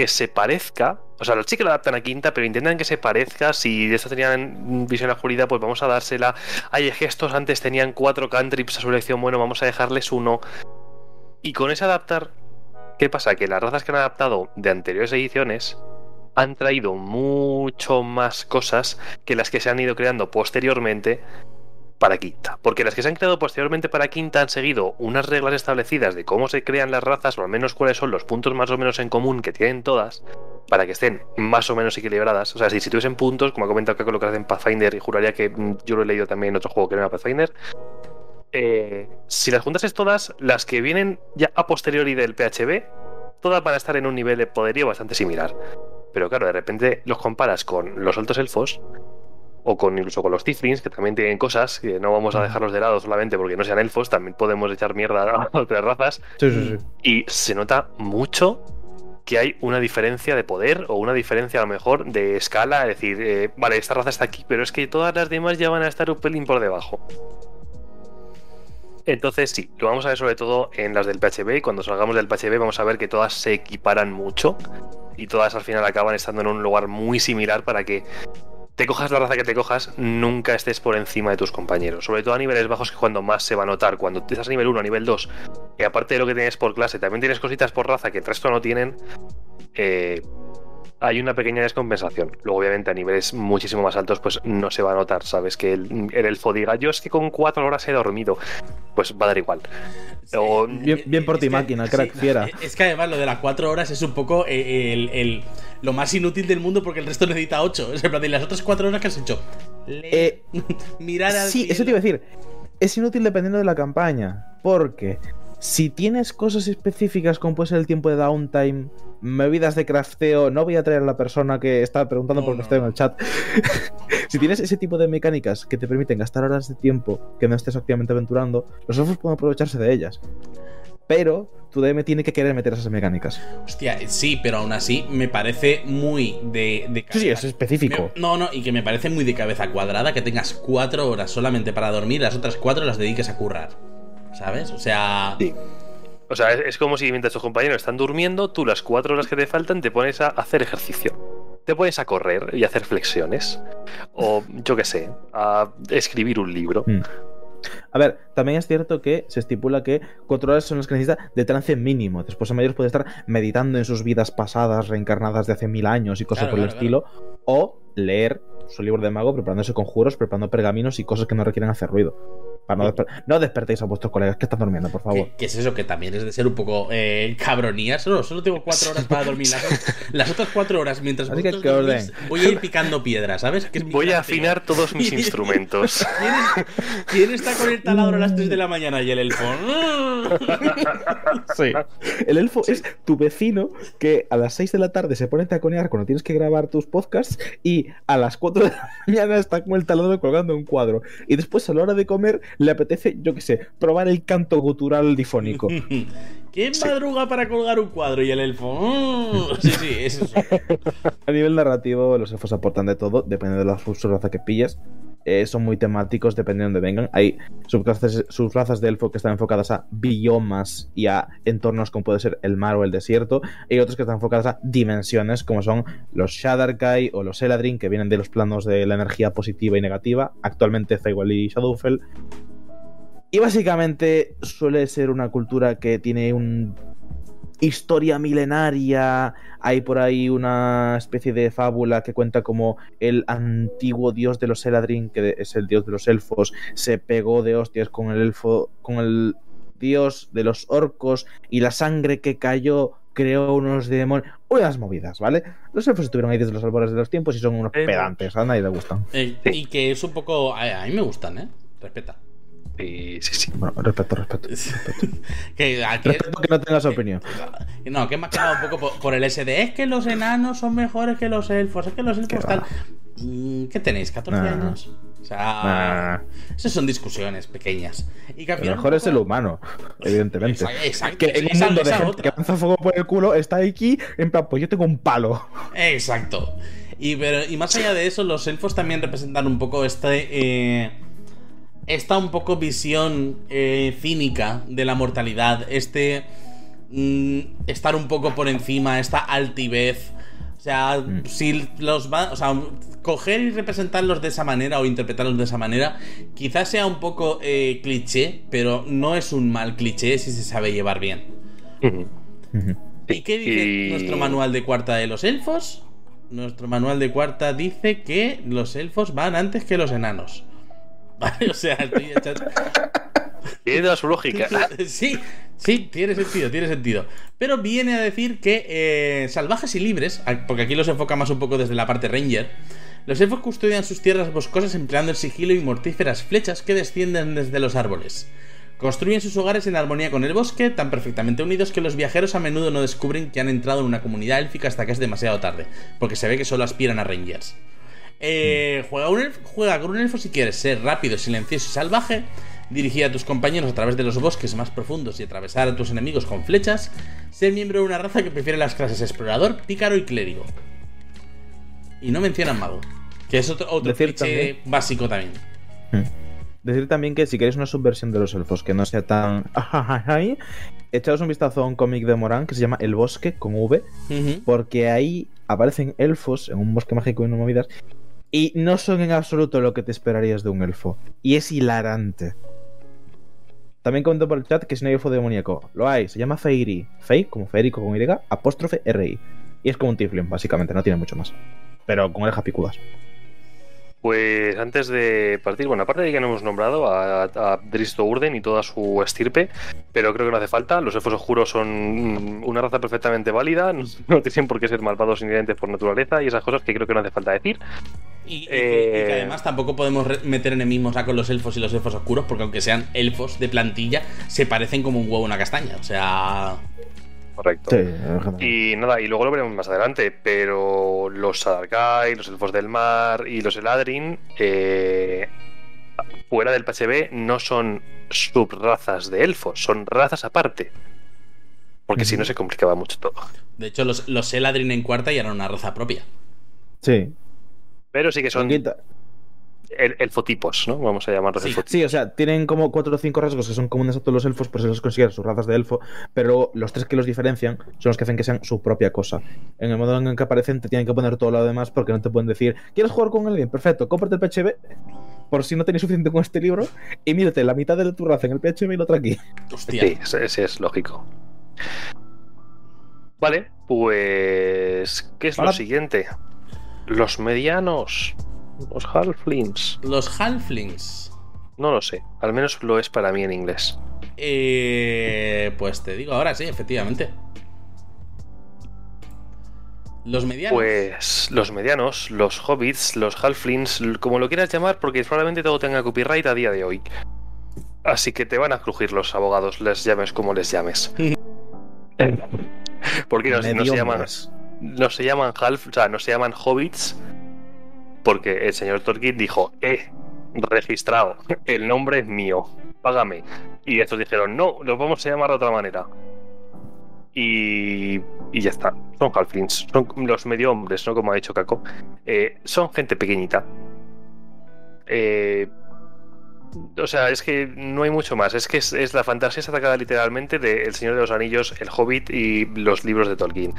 que se parezca. O sea, sí que lo adaptan a quinta, pero intentan que se parezca. Si esta tenían visión oscuridad, pues vamos a dársela. Hay gestos antes tenían cuatro cantrips a su elección, bueno, vamos a dejarles uno. Y con ese adaptar, ¿qué pasa? Que las razas que han adaptado de anteriores ediciones han traído mucho más cosas que las que se han ido creando posteriormente para quinta. Porque las que se han creado posteriormente para quinta han seguido unas reglas establecidas de cómo se crean las razas, o al menos cuáles son los puntos más o menos en común que tienen todas, para que estén más o menos equilibradas. O sea, si, tuviesen puntos, como ha comentado que lo hacen Pathfinder, y juraría que mm, yo lo he leído también en otro juego que no era Pathfinder. Eh, si las juntas es todas, las que vienen ya a posteriori del PHB, todas van a estar en un nivel de poderío bastante similar. Pero claro, de repente los comparas con los altos elfos o con incluso con los Tiflins, que también tienen cosas que no vamos a dejarlos de lado solamente porque no sean elfos, también podemos echar mierda a otras razas. Sí, sí, sí. Y se nota mucho que hay una diferencia de poder o una diferencia a lo mejor de escala, es decir, eh, vale, esta raza está aquí, pero es que todas las demás ya van a estar un pelín por debajo. Entonces sí, lo vamos a ver sobre todo en las del PHB y cuando salgamos del PHB vamos a ver que todas se equiparan mucho y todas al final acaban estando en un lugar muy similar para que te cojas la raza que te cojas, nunca estés por encima de tus compañeros. Sobre todo a niveles bajos, que cuando más se va a notar. Cuando estás a nivel 1, a nivel 2, y aparte de lo que tienes por clase, también tienes cositas por raza que el resto no tienen, eh, hay una pequeña descompensación. Luego, obviamente, a niveles muchísimo más altos, pues no se va a notar, ¿sabes? Que el, el elfo diga, yo es que con cuatro horas he dormido. Pues va a dar igual. O- Bien, bien por ti, que- máquina, crack, sí, fiera. Es que además lo de las cuatro horas es un poco eh, el, el- lo más inútil del mundo porque el resto necesita ocho. Es en plan, ¿y las otras cuatro horas que has hecho? Eh, mirar al Sí, eso te iba a decir. Es inútil dependiendo de la campaña. Porque si tienes cosas específicas como puede ser el tiempo de downtime, movidas de crafteo, no voy a traer a la persona que está preguntando por no. crafteo en el chat. si tienes ese tipo de mecánicas que te permiten gastar horas de tiempo que no estés activamente aventurando, los elfos pueden aprovecharse de ellas. Pero tu DM tiene que querer meter esas mecánicas. Hostia, sí, pero aún así me parece muy de, de Sí, sí, es específico. Me- no, no, y que me parece muy de cabeza cuadrada que tengas cuatro horas solamente para dormir, las otras cuatro las dediques a currar. ¿Sabes? O sea. Sí. O sea, es, es como si mientras tus compañeros están durmiendo, tú las cuatro horas que te faltan te pones a hacer ejercicio. Te pones a correr y a hacer flexiones. O, yo qué sé, a escribir un libro. Mm. A ver, también es cierto que se estipula que cuatro horas son las que necesita de trance mínimo. Después a mayores puede estar meditando en sus vidas pasadas, reencarnadas de hace mil años y cosas Claro, por el claro, estilo. O leer su libro de mago preparándose conjuros, preparando pergaminos y cosas que no requieren hacer ruido. Para no, desper- no despertéis a vuestros colegas que están durmiendo, por favor. ¿Qué, qué es eso? Que también es de ser un poco eh, cabronía. Solo, solo tengo cuatro horas para dormir. Las, las otras cuatro horas, mientras Así que vosotros que orden. dormís, voy a ir picando piedras, ¿sabes? Que Voy a afinar todos mis instrumentos. ¿Quién, quién está con el taladro a las 3 de la mañana y el elfo? Sí. El elfo es tu vecino que a las 6 de la tarde se pone a taconear cuando tienes que grabar tus podcasts y a las 4 de la mañana está con el taladro colgando un cuadro. Y después a la hora de comer le apetece, yo qué sé, probar el canto gutural difónico. ¿Quién madruga para colgar un cuadro y el elfo? Sí, sí, es eso. A nivel narrativo, los elfos aportan de todo, depende de la subraza que pilles. Eh, son muy temáticos, depende de dónde vengan. Hay subrazas, subrazas de elfo que están enfocadas a biomas y a entornos como puede ser el mar o el desierto. Y otros que están enfocadas a dimensiones, como son los Shadarkai o los Eladrin, que vienen de los planos de la energía positiva y negativa. Actualmente Feywild y Shadowfell. Y básicamente suele ser una cultura que tiene un historia milenaria. Hay por ahí una especie de fábula que cuenta como el antiguo dios de los Eladrin, que es el dios de los elfos, se pegó de hostias con el elfo, con el dios de los orcos y la sangre que cayó creó unos demonios, unas movidas, ¿vale? Los elfos estuvieron ahí desde los albores de los tiempos y son unos Eh, pedantes, a nadie le gustan. Eh, Sí. Y que es un poco. A, a mí me gustan, ¿eh? Respeta. Sí, sí, sí. Bueno, respeto, respeto. que aquí. Respeto que no tengas opinión. No, que me ha quedado un poco por, por el SD. Es que los enanos son mejores que los elfos. Es que los elfos tal. va. Mm, ¿Qué tenéis? ¿14 Nah. años? O sea. Nah. Esas son discusiones pequeñas. Y que Lo mejor es el humano, evidentemente. Exacto, Que en un mundo de gente otra. que lanza fuego por el culo está aquí, en plan, pues yo tengo un palo. Exacto. Y, pero- y más allá de eso, los elfos también representan un poco este. eh, esta un poco visión eh, cínica de la mortalidad. Este. mm, estar un poco por encima, esta altivez. O sea, Mm. si los va. O sea, coger y representarlos de esa manera o interpretarlos de esa manera, quizás sea un poco eh, cliché, pero no es un mal cliché si se sabe llevar bien. ¿Y qué dice Y- nuestro manual de cuarta de los elfos? Nuestro manual de cuarta dice que los elfos van antes que los enanos. Vale, o sea, estoy echando- Tiene toda su lógica. Sí, sí, tiene sentido, tiene sentido. Pero viene a decir que eh, salvajes y libres, a- porque aquí los enfoca más un poco desde la parte ranger, los elfos custodian sus tierras boscosas empleando el sigilo y mortíferas flechas que descienden desde los árboles. Construyen sus hogares en armonía con el bosque, tan perfectamente unidos que los viajeros a menudo no descubren que han entrado en una comunidad élfica hasta que es demasiado tarde, porque se ve que solo aspiran a rangers. Eh, juega, un elf- juega con un elfo si quieres ser rápido, silencioso y salvaje, dirigir a tus compañeros a través de los bosques más profundos y atravesar a tus enemigos con flechas, ser miembro de una raza que prefiere las clases explorador, pícaro y clérigo. Y no mencionan mago, que es otro, otro Decir también- básico también. Decir también que si queréis una subversión de los elfos que no sea tan. Echaos un vistazo a un cómic de Morán que se llama El Bosque con V, porque ahí aparecen elfos en un bosque mágico y no movidas, y no son en absoluto lo que te esperarías de un elfo. Y es hilarante. También comento por el chat que no hay elfo demoníaco, lo hay, se llama Feiri. Fei, como Feérico con Y, apóstrofe RI. Y es como un Tiflin, básicamente, no tiene mucho más. Pero con orejas picudas. Pues antes de partir, bueno, aparte de que no hemos nombrado a, a Dristo Urden y toda su estirpe, pero creo que no hace falta. Los elfos oscuros son una raza perfectamente válida, no, no tienen por qué ser malvados inherentes por naturaleza y esas cosas que creo que no hace falta decir. Y, y que, y que Eh, además tampoco podemos meter enemismos a con los elfos y los elfos oscuros, porque aunque sean elfos de plantilla, se parecen como un huevo a una castaña. O sea. Correcto. Sí. Y nada, y luego lo veremos más adelante, pero los Sadarkai, los Elfos del Mar y los Eladrin, eh, fuera del PHB, no son subrazas de elfos, son razas aparte. Porque si no se complicaba mucho todo. De hecho, los, los Eladrin en cuarta ya eran una raza propia. Sí. Pero sí que son el- elfotipos, ¿no? Vamos a llamarlos Sí. elfotipos. Sí, o sea, tienen como cuatro o cinco rasgos que son comunes a todos los elfos, por eso los consideran sus razas de elfo, pero los tres que los diferencian son los que hacen que sean su propia cosa. En el modo en el que aparecen te tienen que poner todo lo demás porque no te pueden decir, ¿quieres jugar con alguien? Perfecto, cómprate el PHB por si no tenéis suficiente con este libro y mírate la mitad de tu raza en el PHB y la otra aquí. Hostia. Sí, ese, ese es lógico. Vale, pues. ¿Qué es lo siguiente? Los medianos. Los halflings. Los halflings. No lo sé. Al menos lo es para mí en inglés. Eh, pues te digo ahora sí, efectivamente. Los medianos. Pues los medianos, los hobbits, los halflings, como lo quieras llamar, porque probablemente todo tenga copyright a día de hoy. Así que te van a crujir los abogados, les llames como les llames. porque no, no se llaman, Mediombres. No se llaman half, o sea, no se llaman hobbits, porque el señor Tolkien dijo, eh, registrado, el nombre es mío, págame. Y estos dijeron, no, los vamos a llamar de otra manera. Y, y ya está, son halflings, son los medio hombres, ¿no? Como ha dicho Kako. Eh, son gente pequeñita. Eh, o sea, es que no hay mucho más. Es que es, es la fantasía sacada literalmente de El Señor de los Anillos, El Hobbit y los libros de Tolkien.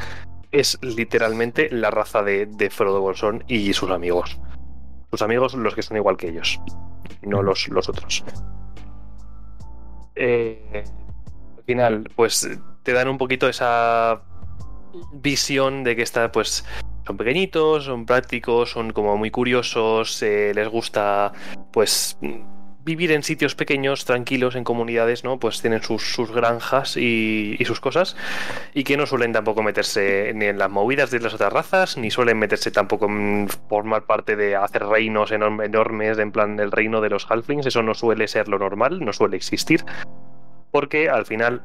Es literalmente la raza de, Frodo Bolsón y sus amigos. Sus amigos, los que son igual que ellos, no los, los otros. Eh, al final, pues te dan un poquito esa visión de que está, pues, son pequeñitos, son prácticos, son como muy curiosos, eh, les gusta, pues, vivir en sitios pequeños, tranquilos, en comunidades, ¿no? Pues tienen sus, sus granjas y, y, sus cosas, y que no suelen tampoco meterse ni en las movidas de las otras razas, ni suelen meterse tampoco en formar parte de hacer reinos enorme, enormes, en plan el reino de los halflings, eso no suele ser lo normal, no suele existir, porque al final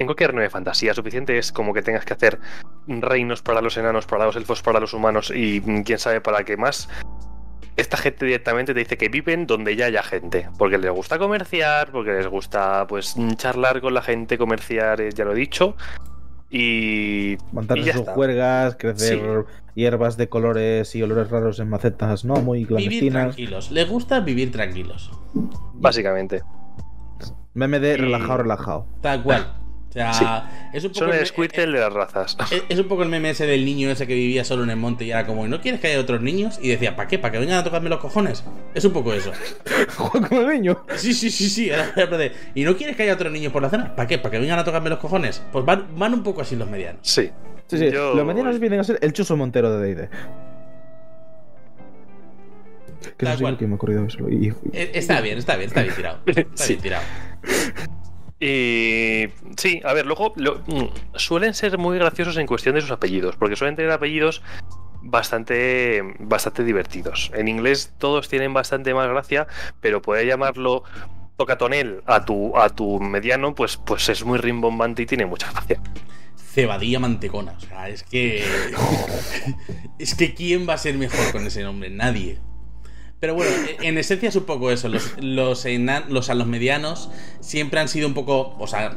en cualquier de fantasía suficiente es como que tengas que hacer reinos para los enanos, para los elfos, para los humanos y quién sabe para qué más. Esta gente directamente te dice que viven donde ya haya gente, porque les gusta comerciar, porque les gusta pues charlar con la gente, comerciar, eh, ya lo he dicho. Y. Montarse y sus juergas, crecer sí. hierbas de colores y olores raros en macetas, ¿no? Muy clandestinas. Vivir tranquilos. Les gusta vivir tranquilos. Básicamente. Meme de relajado, relajado. Tal cual. O sea, Sí. es un poco. Son el el- Squirtle de las razas. Es, es un poco el meme ese del niño ese que vivía solo en el monte y era como, ¿no quieres que haya otros niños? Y decía, ¿para qué? ¿Para que vengan a tocarme los cojones? Es un poco eso. Juega con el niño. Sí, sí, sí, sí. era- era de, ¿Y no quieres que haya otros niños por la zona? ¿Para qué? ¿Para que vengan a tocarme los cojones? Pues van, van un poco así los medianos. Sí. Sí, sí. Yo- Los medianos vienen a ser el Chuso Montero de D&D. Que eso sí que me ha ocurrido eso. Y, Eh, Está bien, está bien, está bien tirado. Está Sí. bien tirado. Y sí, a ver, luego mm, suelen ser muy graciosos en cuestión de sus apellidos, porque suelen tener apellidos bastante, bastante divertidos. En inglés todos tienen bastante más gracia, pero poder llamarlo tocatonel a tu, a tu mediano, pues, pues es muy rimbombante y tiene mucha gracia. Cebadilla mantecona. O sea, es que. es que ¿quién va a ser mejor con ese nombre? Nadie. Pero bueno, en esencia es un poco eso. Los, los medianos siempre han sido un poco. O sea,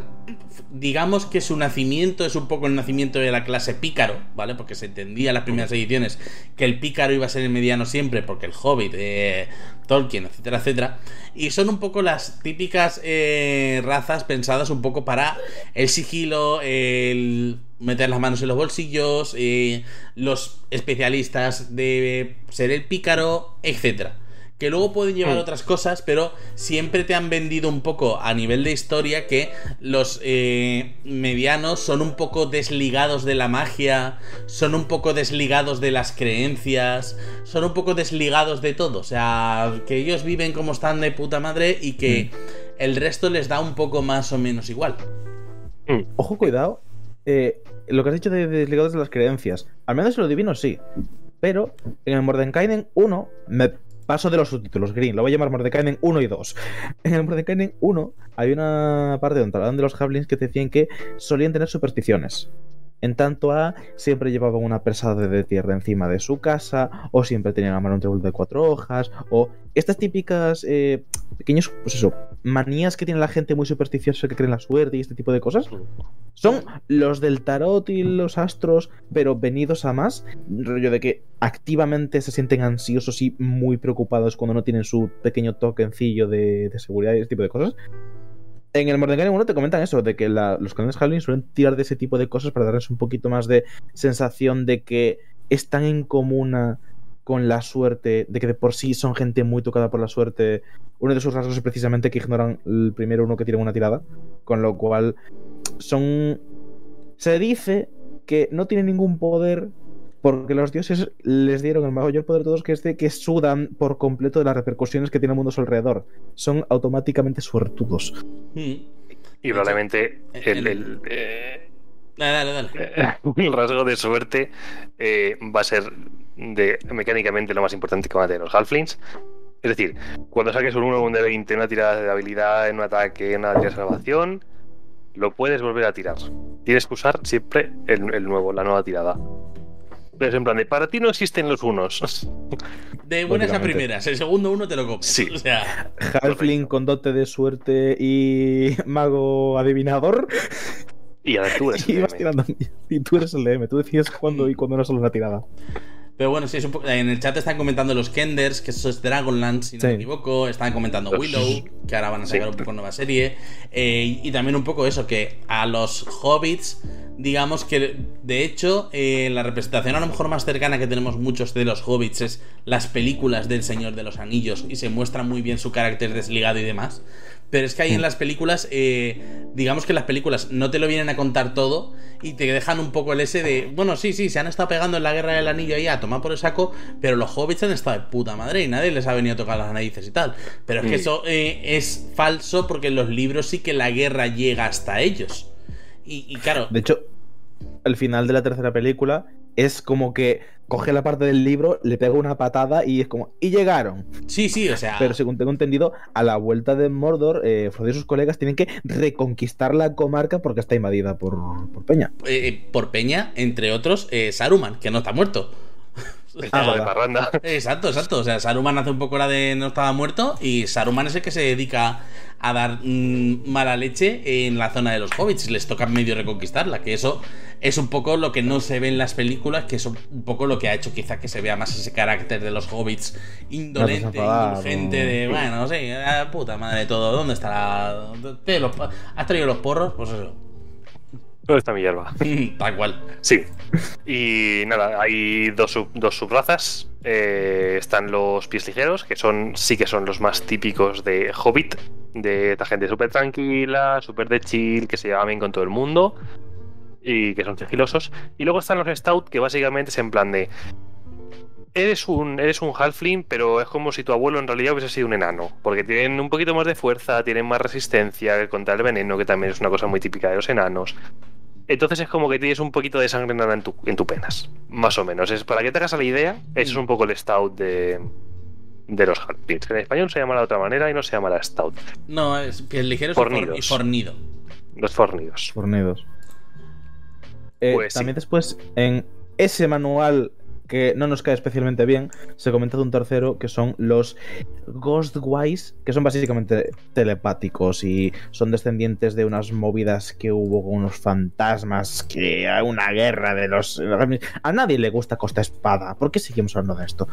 digamos que su nacimiento es un poco el nacimiento de la clase pícaro, ¿vale? Porque se entendía en las primeras ediciones que el pícaro iba a ser el mediano siempre, porque el hobbit, eh, Tolkien, etcétera, etcétera. Y son un poco las típicas eh, razas pensadas un poco para el sigilo, el meter las manos en los bolsillos, eh, los especialistas de ser el pícaro, etcétera. Que luego pueden llevar Mm. otras cosas, pero siempre te han vendido un poco a nivel de historia que los eh, medianos son un poco desligados de la magia, son un poco desligados de las creencias, son un poco desligados de todo. O sea, que ellos viven como están de puta madre y que el resto les da un poco más o menos igual. Ojo, cuidado. eh, lo que has dicho de desligados de las creencias. Al menos en lo divino sí. Pero en el Mordenkainen 1 me paso de los subtítulos, Green. Lo voy a llamar Mordenkainen 1 y 2. En el Mordenkainen 1 hay una parte donde hablaban de los Javelins que decían que solían tener supersticiones. En tanto a siempre llevaban una pesada de tierra encima de su casa, o siempre tenían a mano un trébol de cuatro hojas, o estas típicas eh, pequeños, pues eso, manías que tiene la gente muy supersticiosa que cree en la suerte y este tipo de cosas. Son los del tarot y los astros, pero venidos a más. Rollo de que activamente se sienten ansiosos y muy preocupados cuando no tienen su pequeño tokencillo de, de seguridad y ese tipo de cosas. En el Mordenkainen 1 te comentan eso, de que los canales Halloween suelen tirar de ese tipo de cosas para darles un poquito más de sensación de que están en comuna con la suerte, de que de por sí son gente muy tocada por la suerte. Uno de sus rasgos es precisamente que ignoran el primero uno que tiene una tirada, con lo cual son... Se dice que no tienen ningún poder porque los dioses les dieron el mayor poder de todos, que es de que sudan por completo de las repercusiones que tiene el mundo a su alrededor. Son automáticamente suertudos. Mm. Y probablemente el, el- el, eh, Dale, dale, dale. el rasgo de suerte eh, va a ser de, mecánicamente lo más importante que van a tener los Halflings. Es decir, cuando saques un 1 un de 20 en una tirada de habilidad, en un ataque, en una tirada de salvación, lo puedes volver a tirar. Tienes que usar siempre el, el nuevo, la nueva tirada. Pero en plan de, para ti no existen los unos. De buenas a primeras. El segundo uno te lo comes. Sí. O sea, Halfling con dote de suerte y mago adivinador. Y ahora tú eres el Y vas DM. tirando. Y tú eres el DM. Tú decides cuándo y cuándo no es solo una tirada. Pero bueno, sí, es un poco- en el chat están comentando los Kenders, que eso es Dragonlance, si no Sí. me equivoco. Están comentando Willow, que ahora van a sacar Sí. un poco nueva serie. Eh, y también un poco eso, que a los hobbits digamos que de hecho eh, la representación a lo mejor más cercana que tenemos muchos de los hobbits es las películas del Señor de los Anillos y se muestra muy bien su carácter desligado y demás. Pero es que ahí en las películas, eh, digamos que las películas no te lo vienen a contar todo y te dejan un poco el ese de, bueno, sí, sí, se han estado pegando en la guerra del anillo ahí a tomar por el saco, pero los hobbits han estado de puta madre y nadie les ha venido a tocar las narices y tal. Pero es que eso eh, es falso porque en los libros sí que la guerra llega hasta ellos. Y, y claro, De hecho, al final de la tercera película es como que coge la parte del libro, le pega una patada y es como, y llegaron. sí, sí, o sea... Pero según tengo entendido, a la vuelta de Mordor, eh, Frodo y sus colegas tienen que reconquistar la comarca porque está invadida por, por Peña. eh, por Peña, entre otros, eh, Saruman, que no está muerto. Estaba de parranda. Exacto, exacto. O sea, Saruman hace un poco la de no estaba muerto y Saruman es el que se dedica a dar mm, mala leche en la zona de los hobbits. Les toca medio reconquistarla, que eso es un poco lo que no se ve en las películas, que es un poco lo que ha hecho quizá que se vea más ese carácter de los hobbits indolente, desenfadado. indulgente, de, bueno, sí, ah, puta madre de todo. ¿Dónde está la... te los- ¿Has traído los porros? Pues eso. ¿Dónde está mi hierba? Tal cual. Sí. Y nada, hay dos, sub- dos subrazas. Eh, están los pies ligeros, que son sí que son los más típicos de Hobbit. De esta gente súper tranquila, súper de chill, que se lleva bien con todo el mundo. Y que son sigilosos. Y luego están los Stout, que básicamente es en plan de. Eres un, eres un halfling, pero es como si tu abuelo en realidad hubiese sido un enano. Porque tienen un poquito más de fuerza, tienen más resistencia contra el veneno, que también es una cosa muy típica de los enanos. Entonces es como que tienes un poquito de sangre nada en tu, en tu penas. Más o menos. Es para que te hagas la idea, eso es un poco el stout de, de los halflings. En español se llama de otra manera y no se llama la stout. No, es y for- Fornidos. y fornido. Los fornidos. Fornidos. Eh, Pues sí. también después, en ese manual que no nos cae especialmente bien, se comenta de un tercero que son los Ghostwise, que son básicamente telepáticos y son descendientes de unas movidas que hubo con unos fantasmas, que hay una guerra de los... A nadie le gusta Costa Espada. ¿Por qué seguimos hablando de esto?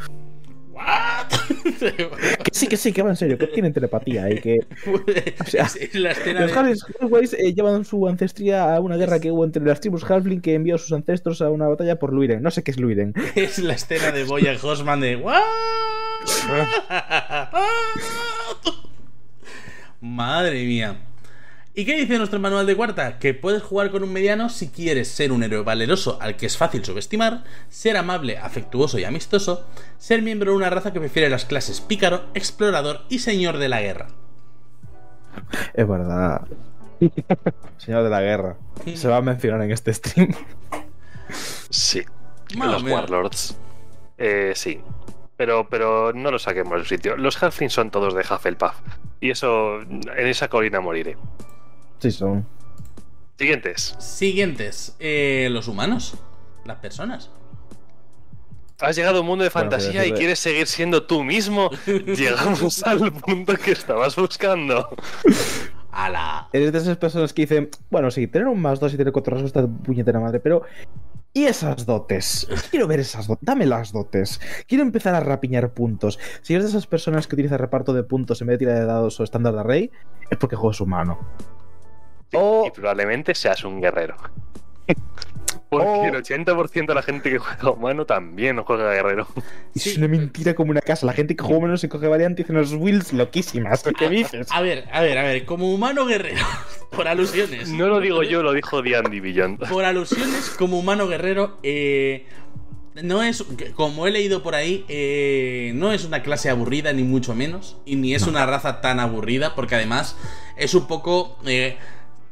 Que sí, que sí, que va en serio, que tienen telepatía y que... O sea, la escena Los de- Halflings Ghostwise, eh, llevan su ancestría a una guerra que hubo entre las tribus Halfling que envió a sus ancestros a una batalla por Luiren. No sé qué es Luiren. Es la escena de Boya Horseman de "What?". Madre mía. ¿Y qué dice nuestro manual de cuarta? Que puedes jugar con un mediano si quieres ser un héroe valeroso al que es fácil subestimar, ser amable, afectuoso y amistoso, ser miembro de una raza que prefiere las clases pícaro, explorador y señor de la guerra. Es verdad. Señor de la guerra. Se va a mencionar en este stream. Sí. O los. Warlords. Eh, sí. Pero, pero no lo saquemos del sitio. Los halflings son todos de Hufflepuff. Y eso, en esa colina moriré. Sí, son. Siguientes. Siguientes, eh, los humanos, las personas. Has llegado a un mundo de fantasía y quieres seguir siendo tú mismo. Llegamos al punto que estabas buscando. A la... Eres de esas personas que dicen, bueno, sí, tener un más dos y tener cuatro rasgos está de puñetera madre, pero. ¿Y esas dotes? Quiero ver esas dotes. Dame las dotes. Quiero empezar a rapiñar puntos. Si eres de esas personas que utiliza reparto de puntos en vez de tirar de dados o estándar de rey, es porque juegas humano. O- Y probablemente seas un guerrero. Porque O- el 80% de la gente que juega humano también juega guerrero. Es una mentira como una casa. La gente que juega humano se coge variante y hace unas wills loquísimas. ¿Qué dices? A ver, a ver, a ver, como humano guerrero, por alusiones. No lo digo yo, lo dijo Diandy Beyond. Por alusiones, como humano guerrero, eh, no es, como he leído por ahí, eh, no es una clase aburrida, ni mucho menos, y ni es una raza tan aburrida, porque además es un poco, eh,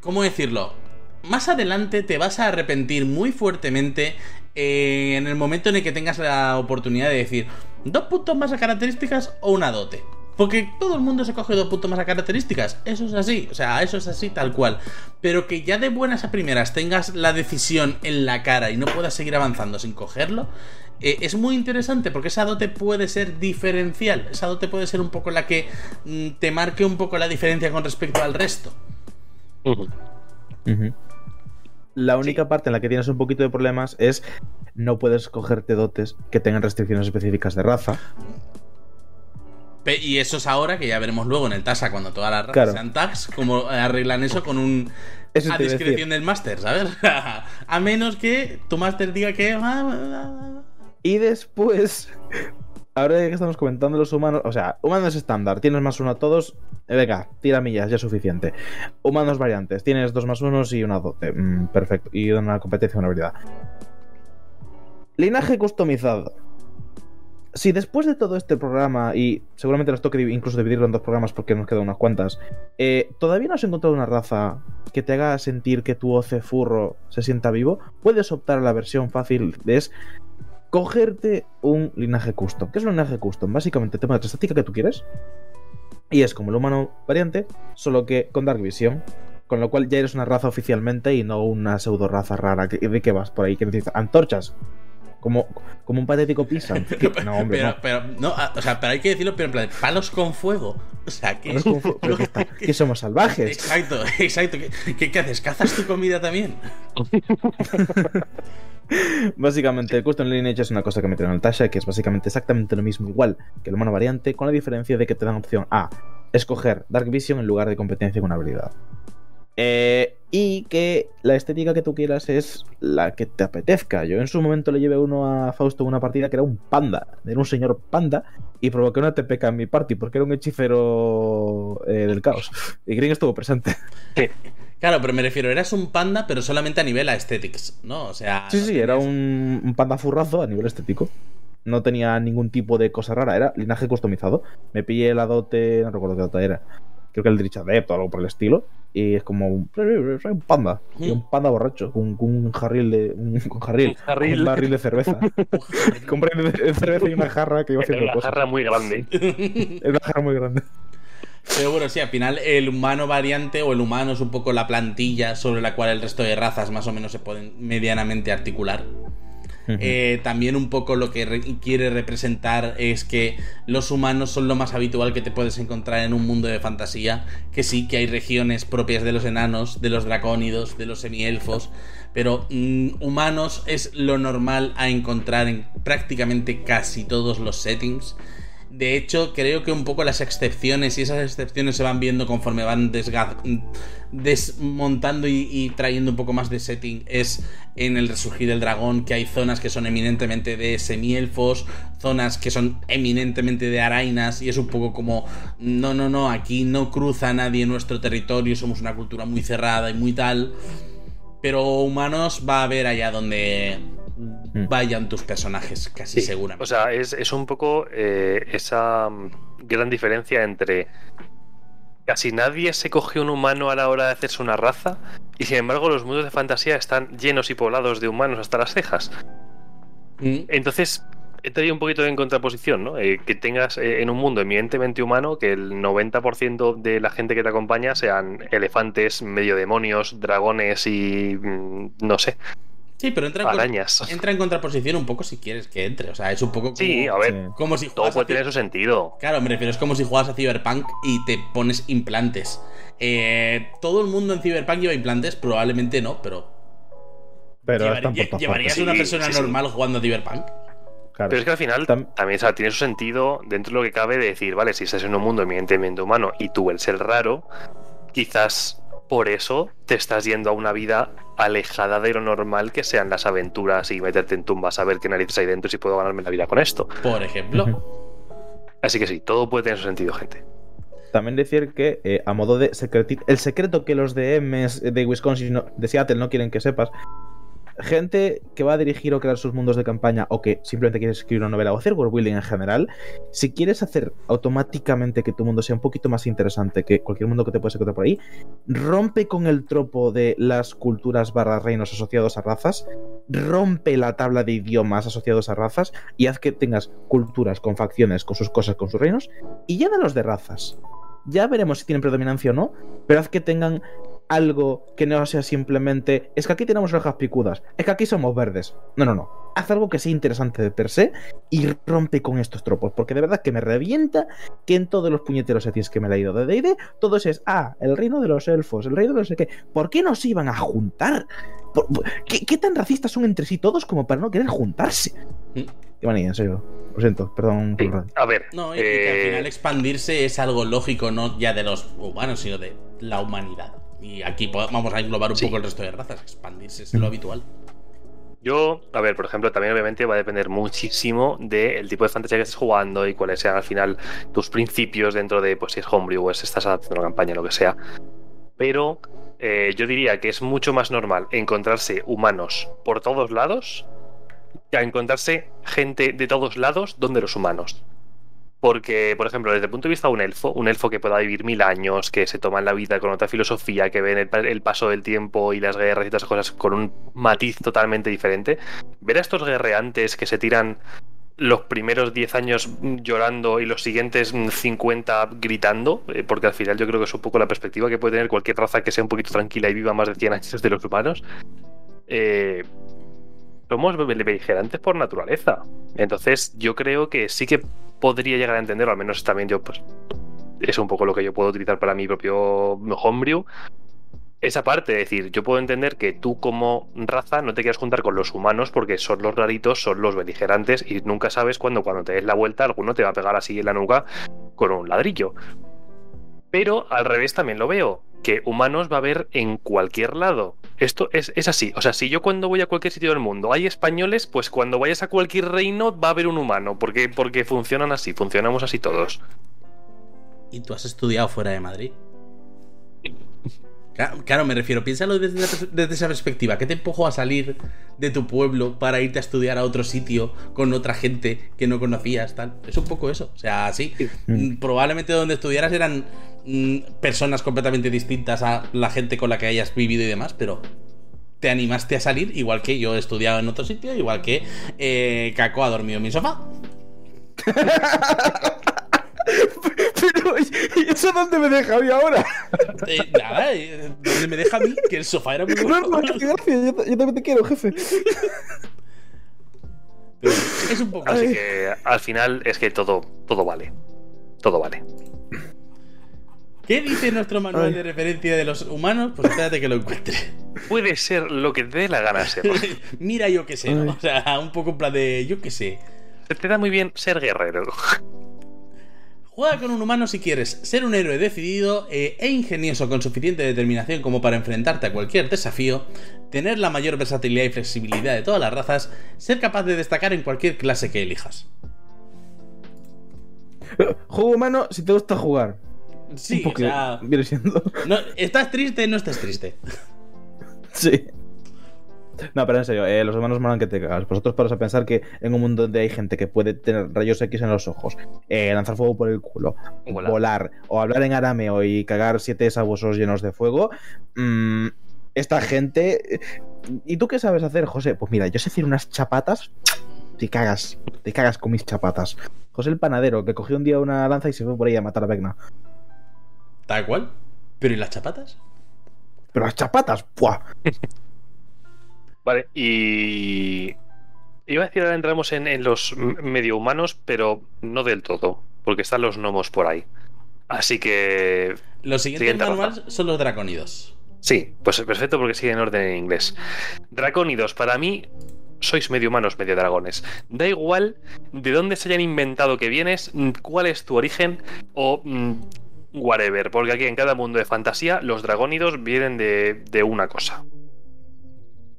¿cómo decirlo? Más adelante te vas a arrepentir muy fuertemente eh, en el momento en el que tengas la oportunidad de decir dos puntos más a características o una dote. Porque todo el mundo se coge dos puntos más a características. Eso es así. O sea, eso es así tal cual. Pero que ya de buenas a primeras tengas la decisión en la cara y no puedas seguir avanzando sin cogerlo. eh, es muy interesante porque esa dote puede ser diferencial. Esa dote puede ser un poco la que mm, te marque un poco la diferencia con respecto al resto. La única parte en la que tienes un poquito de problemas es no puedes cogerte dotes que tengan restricciones específicas de raza. Y eso es ahora que ya veremos luego en el TASA cuando todas las razas Claro. sean tags, como arreglan eso con un Eso a discreción del máster, ¿sabes? a menos que tu máster diga que ah, Y después, ahora que estamos comentando los humanos, o sea, humanos estándar, tienes más uno a todos, eh, venga, tira millas, ya es suficiente. Humanos variantes, tienes dos más unos y una dote, mm, perfecto, y una competencia, una habilidad. Linaje customizado. Si después de todo este programa, y seguramente nos toque incluso dividirlo en dos programas porque nos quedan unas cuantas, eh, todavía no has encontrado una raza que te haga sentir que tu oce furro se sienta vivo, puedes optar a la versión fácil de es cogerte un linaje custom. ¿Qué es un linaje custom? Básicamente te pones la estática que tú quieres y es como el humano variante, solo que con Dark Vision. Con lo cual ya eres una raza oficialmente y no una pseudo raza rara. ¿Que- ¿De qué vas por ahí? ¿Qué necesitas? ¿Antorchas? Como, como un patético Pisan. No, hombre, pero, no. pero, no, o sea, pero hay que decirlo, pero en plan, palos con fuego. O sea, que. Que, está- que somos salvajes. Exacto, exacto. ¿Qué, qué, qué haces? ¿Cazas tu comida también? Básicamente, el Custom Lineage es una cosa que metieron en el Tasha, que es básicamente exactamente lo mismo, igual que el humano variante, con la diferencia de que te dan opción a escoger Dark Vision en lugar de competencia con habilidad. Eh, y que la estética que tú quieras es la que te apetezca. Yo en su momento le llevé uno a Fausto en una partida que era un panda, era un señor panda, y provoqué una TPK en mi party porque era un hechicero eh, del caos. Y Green estuvo presente. Claro, pero me refiero, eras un panda, pero solamente a nivel aesthetics, ¿no? O sea. Sí, no sí, era un, un panda furrazo a nivel estético. No tenía ningún tipo de cosa rara, era linaje customizado. Me pillé la dote, no recuerdo qué dote era. Creo que el Drich Adept o algo por el estilo. Y es como un, soy un panda. Y un panda borracho, con, con un jarril de. Un, con jarril. Un jarril. Un barril de cerveza. con un barril de cerveza y una jarra que iba Era haciendo una cosas. jarra muy grande. Era una jarra muy grande. Pero bueno, sí, al final el humano variante o el humano es un poco la plantilla sobre la cual el resto de razas más o menos se pueden medianamente articular. Eh, también un poco lo que re- quiere representar es que los humanos son lo más habitual que te puedes encontrar en un mundo de fantasía, que sí que hay regiones propias de los enanos, de los dracónidos, de los semielfos, pero mm, humanos es lo normal a encontrar en prácticamente casi todos los settings. De hecho, creo que un poco las excepciones y esas excepciones se van viendo conforme van desmontando y, y trayendo un poco más de setting. Es en el resurgir del dragón que hay zonas que son eminentemente de semielfos, zonas que son eminentemente de arainas y es un poco como, no, no, no, aquí no cruza nadie nuestro territorio, somos una cultura muy cerrada y muy tal. Pero humanos va a haber allá donde vayan tus personajes, casi Sí, seguramente. O sea, es, es un poco eh, esa mm, gran diferencia entre casi nadie se coge un humano a la hora de hacerse una raza y sin embargo los mundos de fantasía están llenos y poblados de humanos hasta las cejas. Mm. Entonces, entraría un poquito en contraposición, ¿no? Eh, que tengas eh, en un mundo eminentemente humano que el 90% de la gente que te acompaña sean elefantes, medio demonios, dragones y mm, no sé, Sí, pero entra en, entra en contraposición un poco si quieres que entre. O sea, es un poco como, Sí, a ver, Sí. como si todo juegas a puede ci- tener su sentido. Claro, me refiero, es como si juegas a Cyberpunk y te pones implantes. Eh, ¿Todo el mundo en Cyberpunk lleva implantes? Probablemente no, pero. Llevar- lle- ¿Llevarías partes. una Sí, persona sí, sí. normal jugando a Cyberpunk? Claro. Pero es que al final Tam- también o sea, tiene su sentido dentro de lo que cabe de decir, vale, si estás en un mundo eminentemente humano y tú el ser raro, quizás por eso te estás yendo a una vida alejada de lo normal que sean las aventuras y meterte en tumbas a ver qué narices hay dentro y si puedo ganarme la vida con esto. Por ejemplo. Así que sí, todo puede tener su sentido, gente. También decir que, eh, a modo de secreti- el secreto que los DMs de Wisconsin, no- de Seattle, no quieren que sepas, gente que va a dirigir o crear sus mundos de campaña o que simplemente quiere escribir una novela o hacer world building en general, si quieres hacer automáticamente que tu mundo sea un poquito más interesante que cualquier mundo que te puedes encontrar por ahí, rompe con el tropo de las culturas barra reinos asociados a razas, rompe la tabla de idiomas asociados a razas y haz que tengas culturas con facciones, con sus cosas, con sus reinos, y llénalos de razas. Ya veremos si tienen predominancia o no, pero haz que tengan algo que no sea simplemente es que aquí tenemos orejas picudas, es que aquí somos verdes. No, no, no. Haz algo que sea interesante de per se y rompe con estos tropos, porque de verdad que me revienta que en todos los puñeteros settings que me he leído de D&D, todo eso es, ah, el reino de los elfos, el reino de no sé qué. ¿Por qué no se iban a juntar? ¿Por- por- ¿Qué, qué tan racistas son entre sí todos como para no querer juntarse? Ivani, en serio. Lo siento, perdón. Sí, por el- A ver. No, y, y que al eh, final expandirse es algo lógico, no ya de los humanos, sino de la humanidad. Y aquí vamos a englobar un Sí. poco el resto de razas. Expandirse es lo habitual. Yo, a ver, por ejemplo, también obviamente va a depender muchísimo del tipo de fantasía que estés jugando y cuáles sean al final tus principios dentro de, pues si es homebrew o es estás adaptando una campaña, lo que sea. Pero eh, yo diría que es mucho más normal encontrarse humanos por todos lados que encontrarse gente de todos lados donde los humanos. Porque, por ejemplo, desde el punto de vista de un elfo, un elfo que pueda vivir mil años, que se toma la vida con otra filosofía, que ven el, pa- el paso del tiempo y las guerras y todas esas cosas con un matiz totalmente diferente, ver a estos guerreantes que se tiran los primeros 10 años mm, llorando y los siguientes mm, 50 gritando, eh, porque al final yo creo que es un poco la perspectiva que puede tener cualquier raza que sea un poquito tranquila y viva más de 100 años de los humanos. Eh, somos be- beligerantes por naturaleza. Entonces, yo creo que sí que podría llegar a entenderlo, al menos también yo, pues, es un poco lo que yo puedo utilizar para mi propio homebrew. Esa parte, es decir, yo puedo entender que tú como raza no te quieras juntar con los humanos porque son los raritos, son los beligerantes y nunca sabes cuándo cuando te des la vuelta alguno te va a pegar así en la nuca con un ladrillo. Pero al revés también lo veo, que humanos va a haber en cualquier lado. Esto es, es así. O sea, si yo cuando voy a cualquier sitio del mundo hay españoles, pues cuando vayas a cualquier reino va a haber un humano, porque, porque funcionan así, funcionamos así todos. ¿Y tú has estudiado fuera de Madrid? Claro, claro, me refiero, piénsalo desde, desde esa perspectiva. ¿Qué te empujó a salir de tu pueblo para irte a estudiar a otro sitio con otra gente que no conocías? Tal? Es un poco eso. O sea, sí. mm, Probablemente donde estudiaras eran personas completamente distintas a la gente con la que hayas vivido y demás, pero te animaste a salir, igual que yo he estudiado en otro sitio, igual que eh, Caco ha dormido en mi sofá. Pero, ¿y eso dónde me deja a mí ahora? Eh, nada, eh, donde me deja a mí, que el sofá era muy No, bueno. no, yo, yo también te quiero, jefe. Pero es un poco Así Ay. que al final es que todo, todo vale. Todo vale. ¿Qué dice nuestro manual Ay. de referencia de los humanos? Pues espérate que lo encuentre. Puede ser lo que te dé la gana ser. Mira, yo qué sé, ¿no? O sea, un poco en plan de. Yo qué sé. Se te da muy bien ser guerrero. Juega con un humano si quieres ser un héroe decidido eh, e ingenioso con suficiente determinación como para enfrentarte a cualquier desafío, tener la mayor versatilidad y flexibilidad de todas las razas, ser capaz de destacar en cualquier clase que elijas. Juego humano si te gusta jugar. Sí, o sea, viene siendo. no, ¿estás triste? No estás triste. Sí. No, pero en serio, eh, los humanos molan que te cagas. Vosotros paros a pensar que en un mundo donde hay gente que puede tener rayos X en los ojos, eh, lanzar fuego por el culo, Volar. volar, o hablar en arameo y cagar siete sabuesos llenos de fuego, mm, esta gente... eh, ¿Y tú qué sabes hacer, José? Pues mira, yo sé decir unas chapatas... Te cagas, te cagas con mis chapatas. José el panadero, que cogió un día una lanza y se fue por ahí a matar a Vecna. Tal cual. ¿Pero y las chapatas? Pero las chapatas, ¡buah! Vale, y. Iba a decir ahora entramos en, en los medio humanos, pero no del todo, porque están los gnomos por ahí. Así que. Los siguientes Siguiente manuales son los draconidos. Sí, pues perfecto porque sigue en orden en inglés. Dracónidos, para mí. Sois medio humanos, medio dragones. Da igual de dónde se hayan inventado que vienes, cuál es tu origen o mm, whatever, porque aquí en cada mundo de fantasía los dragónidos vienen de, de una cosa.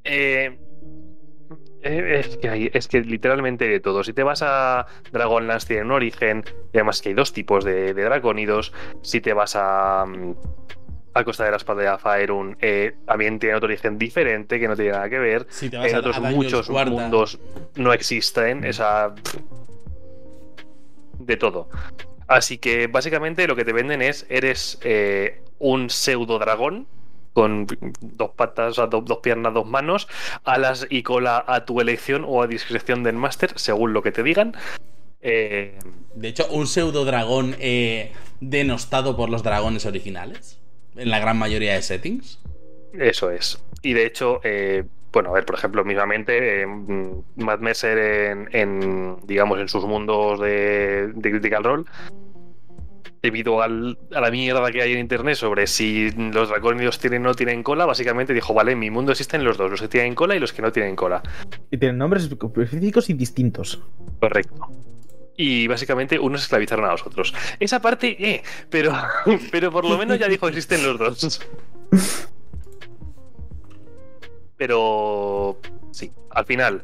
Eh, eh, es, que hay, es que literalmente de todo. Si te vas a Dragonlance tiene un origen, y además que hay dos tipos de, de dracónidos. Si te vas a, mm, a Costa de la Espada de Faerun, eh, también tiene otro origen diferente que no tiene nada que ver. Si te vas En a, otros a muchos Guarda, mundos no existen esa. de todo. Así que básicamente lo que te venden es: eres eh, un pseudo dragón con dos patas, o sea, do- dos piernas, dos manos, alas y cola a tu elección o a discreción del máster, según lo que te digan. Eh, De hecho, un pseudo dragón eh, denostado por los dragones originales. En la gran mayoría de settings. Eso es. Y de hecho, eh, bueno, a ver, por ejemplo, mismamente, eh, mm, Matt Mercer en, en, digamos, en sus mundos de, de Critical Role, debido al- a la mierda que hay en internet sobre si los dracónidos tienen o no tienen cola, básicamente dijo, vale, en mi mundo existen los dos, los que tienen cola y los que no tienen cola. Y tienen nombres específicos y distintos. Correcto. Y básicamente unos esclavizaron a los otros. Esa parte, eh, pero, pero por lo menos ya dijo existen los dos. Pero sí, al final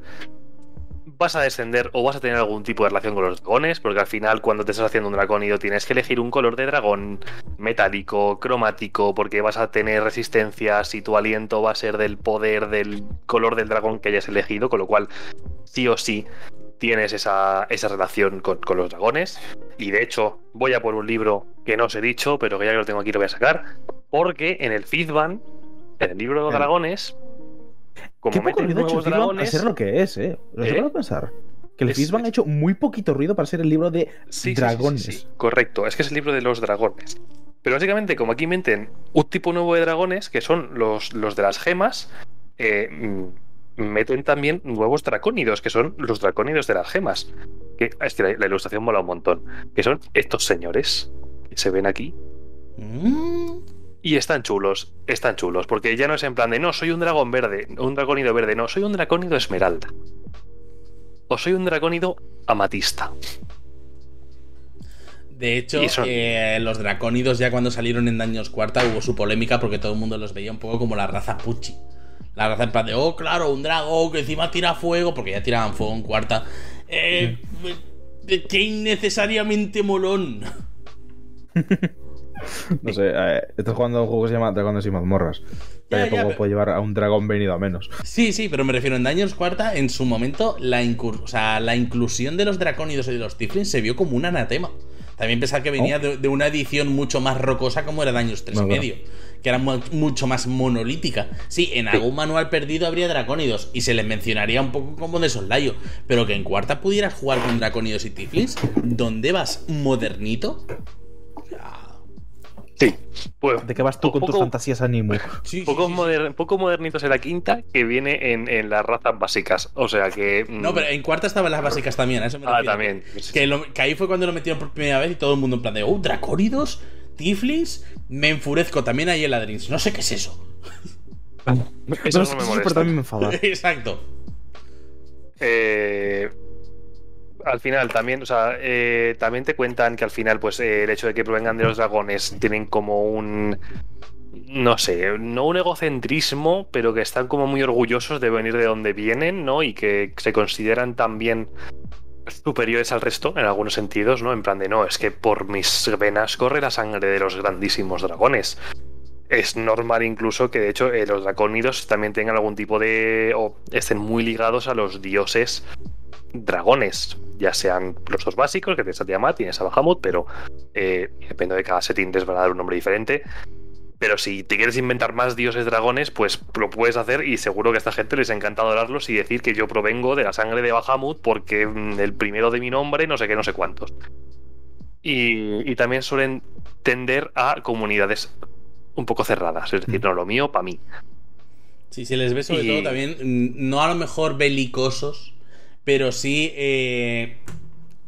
vas a descender o vas a tener algún tipo de relación con los dragones, porque al final cuando te estás haciendo un dracónido tienes que elegir un color de dragón metálico, cromático, porque vas a tener resistencias y tu aliento va a ser del poder del color del dragón que hayas elegido, con lo cual sí o sí tienes esa, esa relación con, con los dragones. Y de hecho, voy a por un libro que no os he dicho, pero que ya que lo tengo aquí lo voy a sacar. Porque en el Fizban, en el libro de los Eh. dragones, como Qué poco meten ruido ha hecho Fizban a dragones. ser lo que es, eh. Lo ¿Eh? pensar. Que el Es- Fizban ha es- hecho muy poquito ruido para ser el libro de Sí, sí, sí, sí, dragones. sí, correcto, es que es el libro de los dragones. Pero básicamente, como aquí meten un tipo nuevo de dragones, que son los, los de las gemas, eh, mm, meten también nuevos dracónidos, que son los dracónidos de las gemas. Que, es que la, la ilustración mola un montón. Que son estos señores que se ven aquí. Mm. Y están chulos, están chulos, porque ya no es en plan de no, soy un dragón verde, un dracónido verde, no, soy un dracónido esmeralda. O soy un dracónido amatista. De hecho, son- eh, los dracónidos ya cuando salieron en Daños Cuarta hubo su polémica porque todo el mundo los veía un poco como la raza Pucci. La raza en plan de, oh, claro, un dragón que encima tira fuego, porque ya tiraban fuego en Cuarta. Eh, eh, qué innecesariamente molón. No sé, eh, estoy jugando a un juego que se llama Dragones y mazmorras. Ya, pero- llevar a un dragón venido a menos. Sí, sí, pero me refiero en Daños Cuarta, en su momento, la, incur- o sea, la inclusión de los dracónidos y de los tiflins se vio como un anatema. También pensar que venía de, de una edición mucho más rocosa como era Daños 3 y claro. medio, que era mu- mucho más monolítica. Sí, en algún manual perdido habría dracónidos y se les mencionaría un poco como de soslayo, pero que en cuarta pudieras jugar con dracónidos y tiflins, ¿dónde vas modernito? Sí. Pues, ¿De qué vas tú con tus poco- fantasías Animu? sí, sí, Pocos sí, sí. moder- poco modernitos en la quinta que viene en, en las razas básicas. O sea que. mm, No, pero en cuarta estaban las básicas también, a eso me Ah, refiero. también. Que, lo- que ahí fue cuando lo metieron por primera vez y todo el mundo en plan de, oh, dracónidos, tiflins, me enfurezco. También hay Eladrins, no sé qué es eso. Eso no me pero también me enfada. Exacto. Eh, al final también, o sea, eh, también te cuentan que al final, pues, eh, el hecho de que provengan de los dragones tienen como un. No sé, no un egocentrismo, pero que están como muy orgullosos de venir de donde vienen, ¿no? Y que se consideran también superiores al resto en algunos sentidos, ¿no? En plan de no, es que por mis venas corre la sangre de los grandísimos dragones. Es normal incluso que de hecho eh, los dracónidos también tengan algún tipo de... o estén muy ligados a los dioses dragones, ya sean los dos básicos, que tienes a Tiamat, tienes a Bahamut, pero eh, depende de cada setting les van a dar un nombre diferente. Pero si te quieres inventar más dioses dragones, pues lo puedes hacer y seguro que a esta gente les encanta adorarlos y decir que yo provengo de la sangre de Bahamut porque mm, el primero de mi nombre, no sé qué, no sé cuántos. Y, y también suelen tender a comunidades un poco cerradas, es decir, no, lo mío para mí. Sí, se les ve sobre Y- todo también, mm, no a lo mejor belicosos, pero sí eh,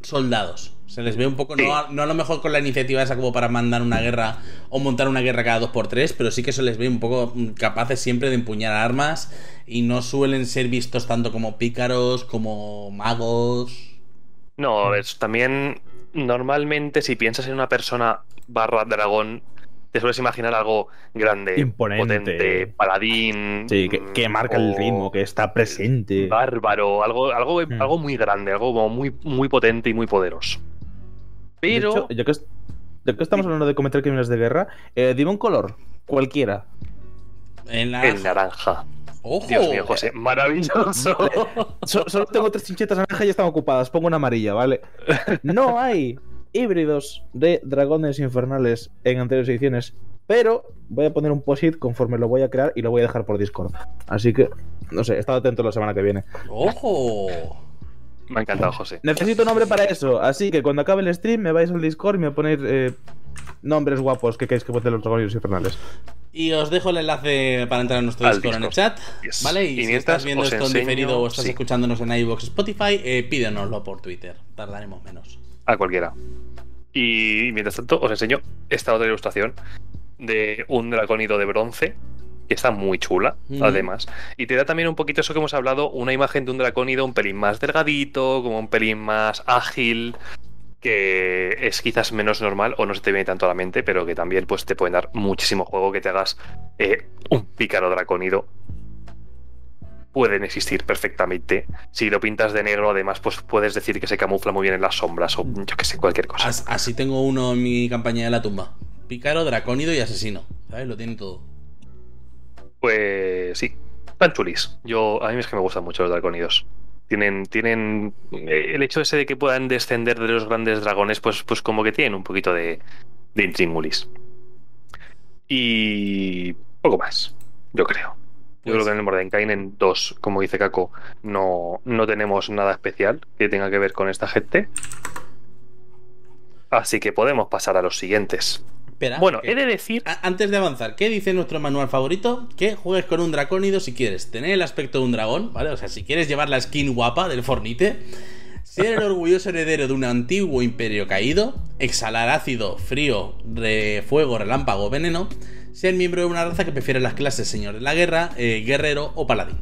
soldados. Se les ve un poco, no, a, no a lo mejor con la iniciativa esa como para mandar una guerra o montar una guerra cada dos por tres, pero sí que se les ve un poco capaces siempre de empuñar armas y no suelen ser vistos tanto como pícaros, como magos. No, es también normalmente si piensas en una persona barra dragón, te sueles imaginar algo grande, Imponente. potente, paladín. Sí, que, que marca el ritmo, que está presente. Bárbaro, algo, algo, Mm. algo muy grande, algo como muy, muy potente y muy poderoso. De Pero. hecho, ya que, es- ya que estamos hablando de cometer crímenes de guerra, eh, dime un color, cualquiera. El naranja. ¡Ojo! Dios mío, José, maravilloso. So- solo tengo tres chinchetas naranjas y están ocupadas. Pongo una amarilla, ¿vale? No hay híbridos de dragones infernales en anteriores ediciones, pero voy a poner un post-it conforme lo voy a crear y lo voy a dejar por Discord. Así que, no sé, estad atento la semana que viene. ¡Ojo! Me ha encantado, José. Necesito nombre para eso, así que cuando acabe el stream me vais al Discord y me ponéis eh, nombres guapos que queréis que voten los dragones infernales. Y os dejo el enlace para entrar en nuestro Discord en el chat. Yes. ¿Vale? Y, Y si estás viendo esto en diferido o estás sí. escuchándonos en iVoox Spotify, eh, pídenoslo por Twitter. Tardaremos menos. A cualquiera. Y mientras tanto, os enseño esta otra ilustración de un dracónido de bronce que está muy chula, Mm. además. Y te da también un poquito eso que hemos hablado, una imagen de un dracónido un pelín más delgadito, como un pelín más ágil, que es quizás menos normal o no se te viene tanto a la mente, pero que también pues, te pueden dar muchísimo juego que te hagas eh, un pícaro dracónido. Pueden existir perfectamente. Si lo pintas de negro, además, pues puedes decir que se camufla muy bien en las sombras o yo que sé, cualquier cosa. As- así tengo uno en mi campaña de la tumba. Pícaro, dracónido y asesino. ¿Sabes? Lo tiene todo. Pues sí, tan chulis. Yo, a mí es que me gustan mucho los draconidos. Tienen, tienen eh, el hecho ese de que puedan descender de los grandes dragones, pues, pues como que tienen un poquito de, de intríngulis. Y poco más, yo creo. Yo Pues- creo que en el Mordenkainen 2, como dice Kako, no, no tenemos nada especial que tenga que ver con esta gente. Así que podemos pasar a los siguientes. Espera. Bueno, he de decir Antes de avanzar, ¿qué dice nuestro manual favorito? Que juegues con un dracónido si quieres tener el aspecto de un dragón, ¿vale? O sea, si quieres llevar la skin guapa del fornite, ser el orgulloso heredero de un antiguo imperio caído, exhalar ácido, frío, de fuego, relámpago, veneno, ser miembro de una raza que prefiere las clases señor de la guerra, eh, guerrero o paladín.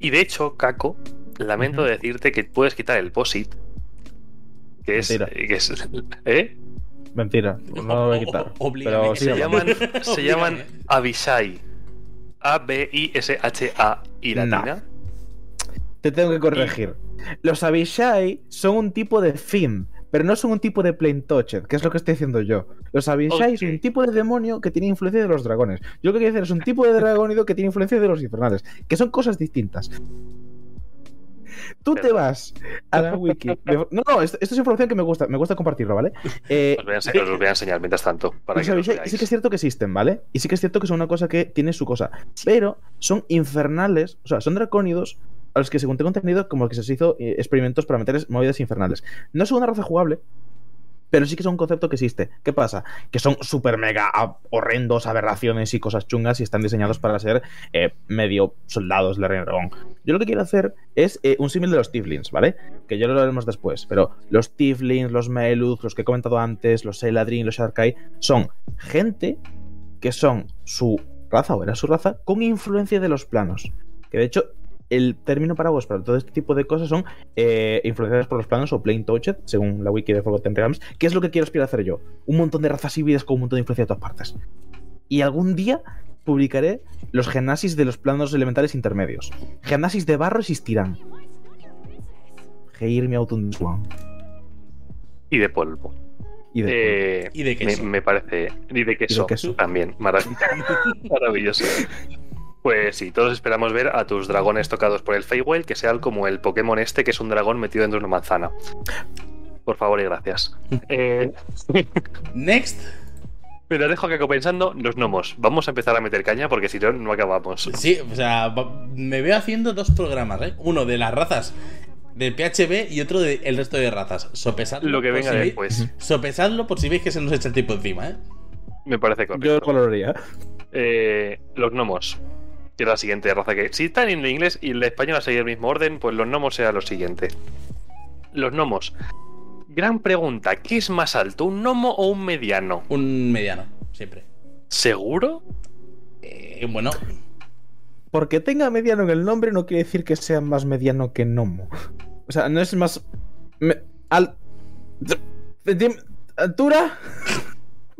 Y de hecho, Kako, lamento decirte que puedes quitar el POSIT. Que es. Mentira. que es- ¿Eh? Mentira, no lo voy a quitar. O-. Pero Se Se sí, llaman, se llaman Abishai. A-B-I-S-H-A-I latina. Te tengo que corregir. Los Abishai son un tipo de Fiend, pero no son un tipo de Plain Touched, que es lo que estoy diciendo yo. Los Abishai son un tipo de demonio que tiene influencia de los dragones. Yo lo que quiero decir es un tipo de dragónido que tiene influencia de los infernales, que son cosas distintas. Tú te vas a la wiki. No, no, esto, esto es información que me gusta, me gusta compartirlo, ¿vale? Eh, Os voy, a enseñar, os voy a enseñar mientras tanto. Para los que Abishai sí que es cierto que existen, ¿vale? Y sí que es cierto que son una cosa que tiene su cosa. Pero son infernales, o sea, son dracónidos a los que según tengo entendido como que se hizo eh, experimentos para meter movidas infernales. No son una raza jugable, pero sí que son un concepto que existe. ¿Qué pasa? Que son súper mega horrendos, aberraciones y cosas chungas y están diseñados para ser eh, medio soldados del Reino Dragón. Yo lo que quiero hacer es eh, un símil de los Tiflins, ¿vale? Que ya lo haremos después. Pero los Tiflins, los Meluth, los que he comentado antes, los Eladrin, los Sharkai, son gente que son su raza o era su raza con influencia de los planos. Que de hecho, el término paraguas para todo este tipo de cosas son eh, influenciadas por los planos o plain touched, según la wiki de Forgotten Realms, que es lo que quiero aspirar a hacer yo. Un montón de razas híbridas con un montón de influencia de todas partes. Y algún día publicaré los genasis de los planos elementales intermedios. Genasis de barro existirán. Heir me Swan. Y de polvo. Y de Eh, Y de me, queso. me parece. Y de queso, queso. también. Marav- Maravilloso. Pues sí, todos esperamos ver a tus dragones tocados por el Feywild, que sean como el Pokémon este, que es un dragón metido dentro de una manzana. Por favor y gracias. Eh, Next. pero dejo que pensando los gnomos. Vamos a empezar a meter caña porque si no, no acabamos. Sí, o sea, me veo haciendo dos programas, ¿eh? Uno de las razas del PHB y otro del resto de razas. Sopesadlo. Lo que venga si veis- después. Sopesadlo por si veis que se nos echa el tiempo encima, ¿eh? Me parece Yo lo correcto. valoraría. Eh, los gnomos. Que es la siguiente raza que. Si están en el inglés y el español a seguir el mismo orden, pues los gnomos sea lo siguiente. Los gnomos. Gran pregunta: ¿qué es más alto, un gnomo o un mediano? Un mediano, siempre. ¿Seguro? Eh, bueno, Porque tenga mediano en el nombre no quiere decir que sea más mediano que Nomo. O sea, no es más. me- al, altura.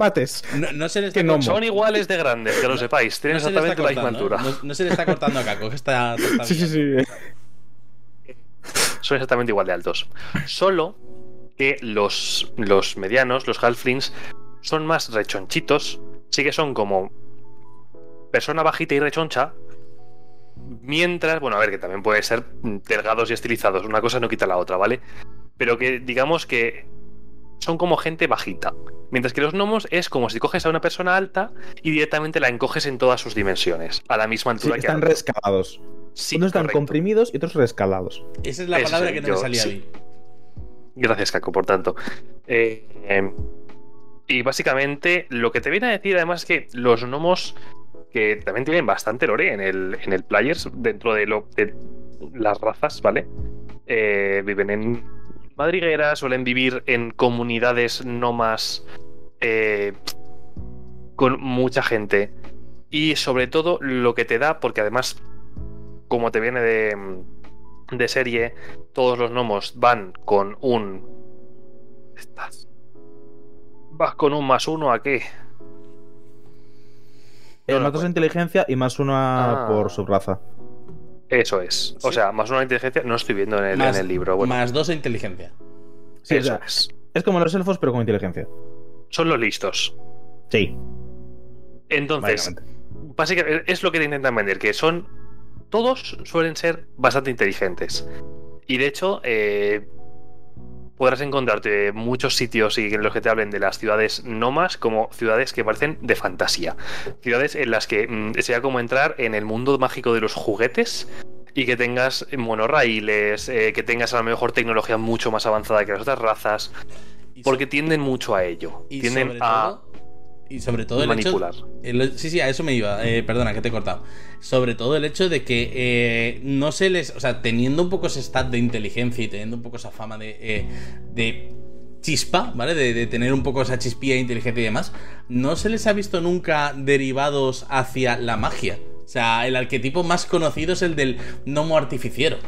Mates. no, no se le está cortando- Son iguales de grandes, que lo sepáis. Tienen no exactamente la misma altura. ¿eh? No, no se le está cortando a Caco, está, está Sí, sí, sí. Son exactamente igual de altos. Solo que los, los medianos, los halflings, son más rechonchitos. Sí que son como persona bajita y rechoncha. Mientras, bueno, a ver, que también puede ser delgados y estilizados. Una cosa no quita la otra, ¿vale? Pero que digamos que son como gente bajita. Mientras que los gnomos es como si coges a una persona alta y directamente la encoges en todas sus dimensiones, a la misma Sí, altura que están alto. rescalados. Sí, Unos están comprimidos y otros rescalados. Esa es la Eso palabra sí, que no yo- me salía sí. bien. Gracias, Caco, por tanto. Eh, eh, y básicamente lo que te viene a decir además es que los gnomos, que también tienen bastante lore en el, en el Players, dentro de, lo, de las razas, ¿vale? Eh, viven en madrigueras, suelen vivir en comunidades no más eh, con mucha gente. Y sobre todo lo que te da, porque además, como te viene de, de serie, todos los gnomos van con un. Estás. Vas con un más uno a qué? Eh, No más dos inteligencia y más una Ah. por subraza. Eso es. O Sí. sea, más una inteligencia no estoy viendo en el, más, en el libro. Bueno, más dos a inteligencia. Sí, o eso sea, es. es como los elfos, pero con inteligencia. Son los listos. Sí, Entonces, básicamente. es lo que te intentan vender, que son. Todos suelen ser bastante inteligentes. Y de hecho, eh, podrás encontrarte muchos sitios y en los que te hablen de las ciudades nomas como ciudades que parecen de fantasía. Ciudades en las que mm, sea como entrar en el mundo mágico de los juguetes y que tengas monorraíles, eh, que tengas a lo mejor tecnología mucho más avanzada que las otras razas, porque tienden mucho a ello. y Tienden a todo- y sobre todo el manipular. hecho el- sí sí a eso me iba. Eh, perdona que te he cortado. Sobre todo el hecho de que eh, no se les o sea teniendo un poco ese stat de inteligencia y teniendo un poco esa fama de eh, de chispa vale de, de tener un poco esa chispilla de inteligencia y demás no se les ha visto nunca derivados hacia la magia. O sea el arquetipo más conocido es el del gnomo artificiero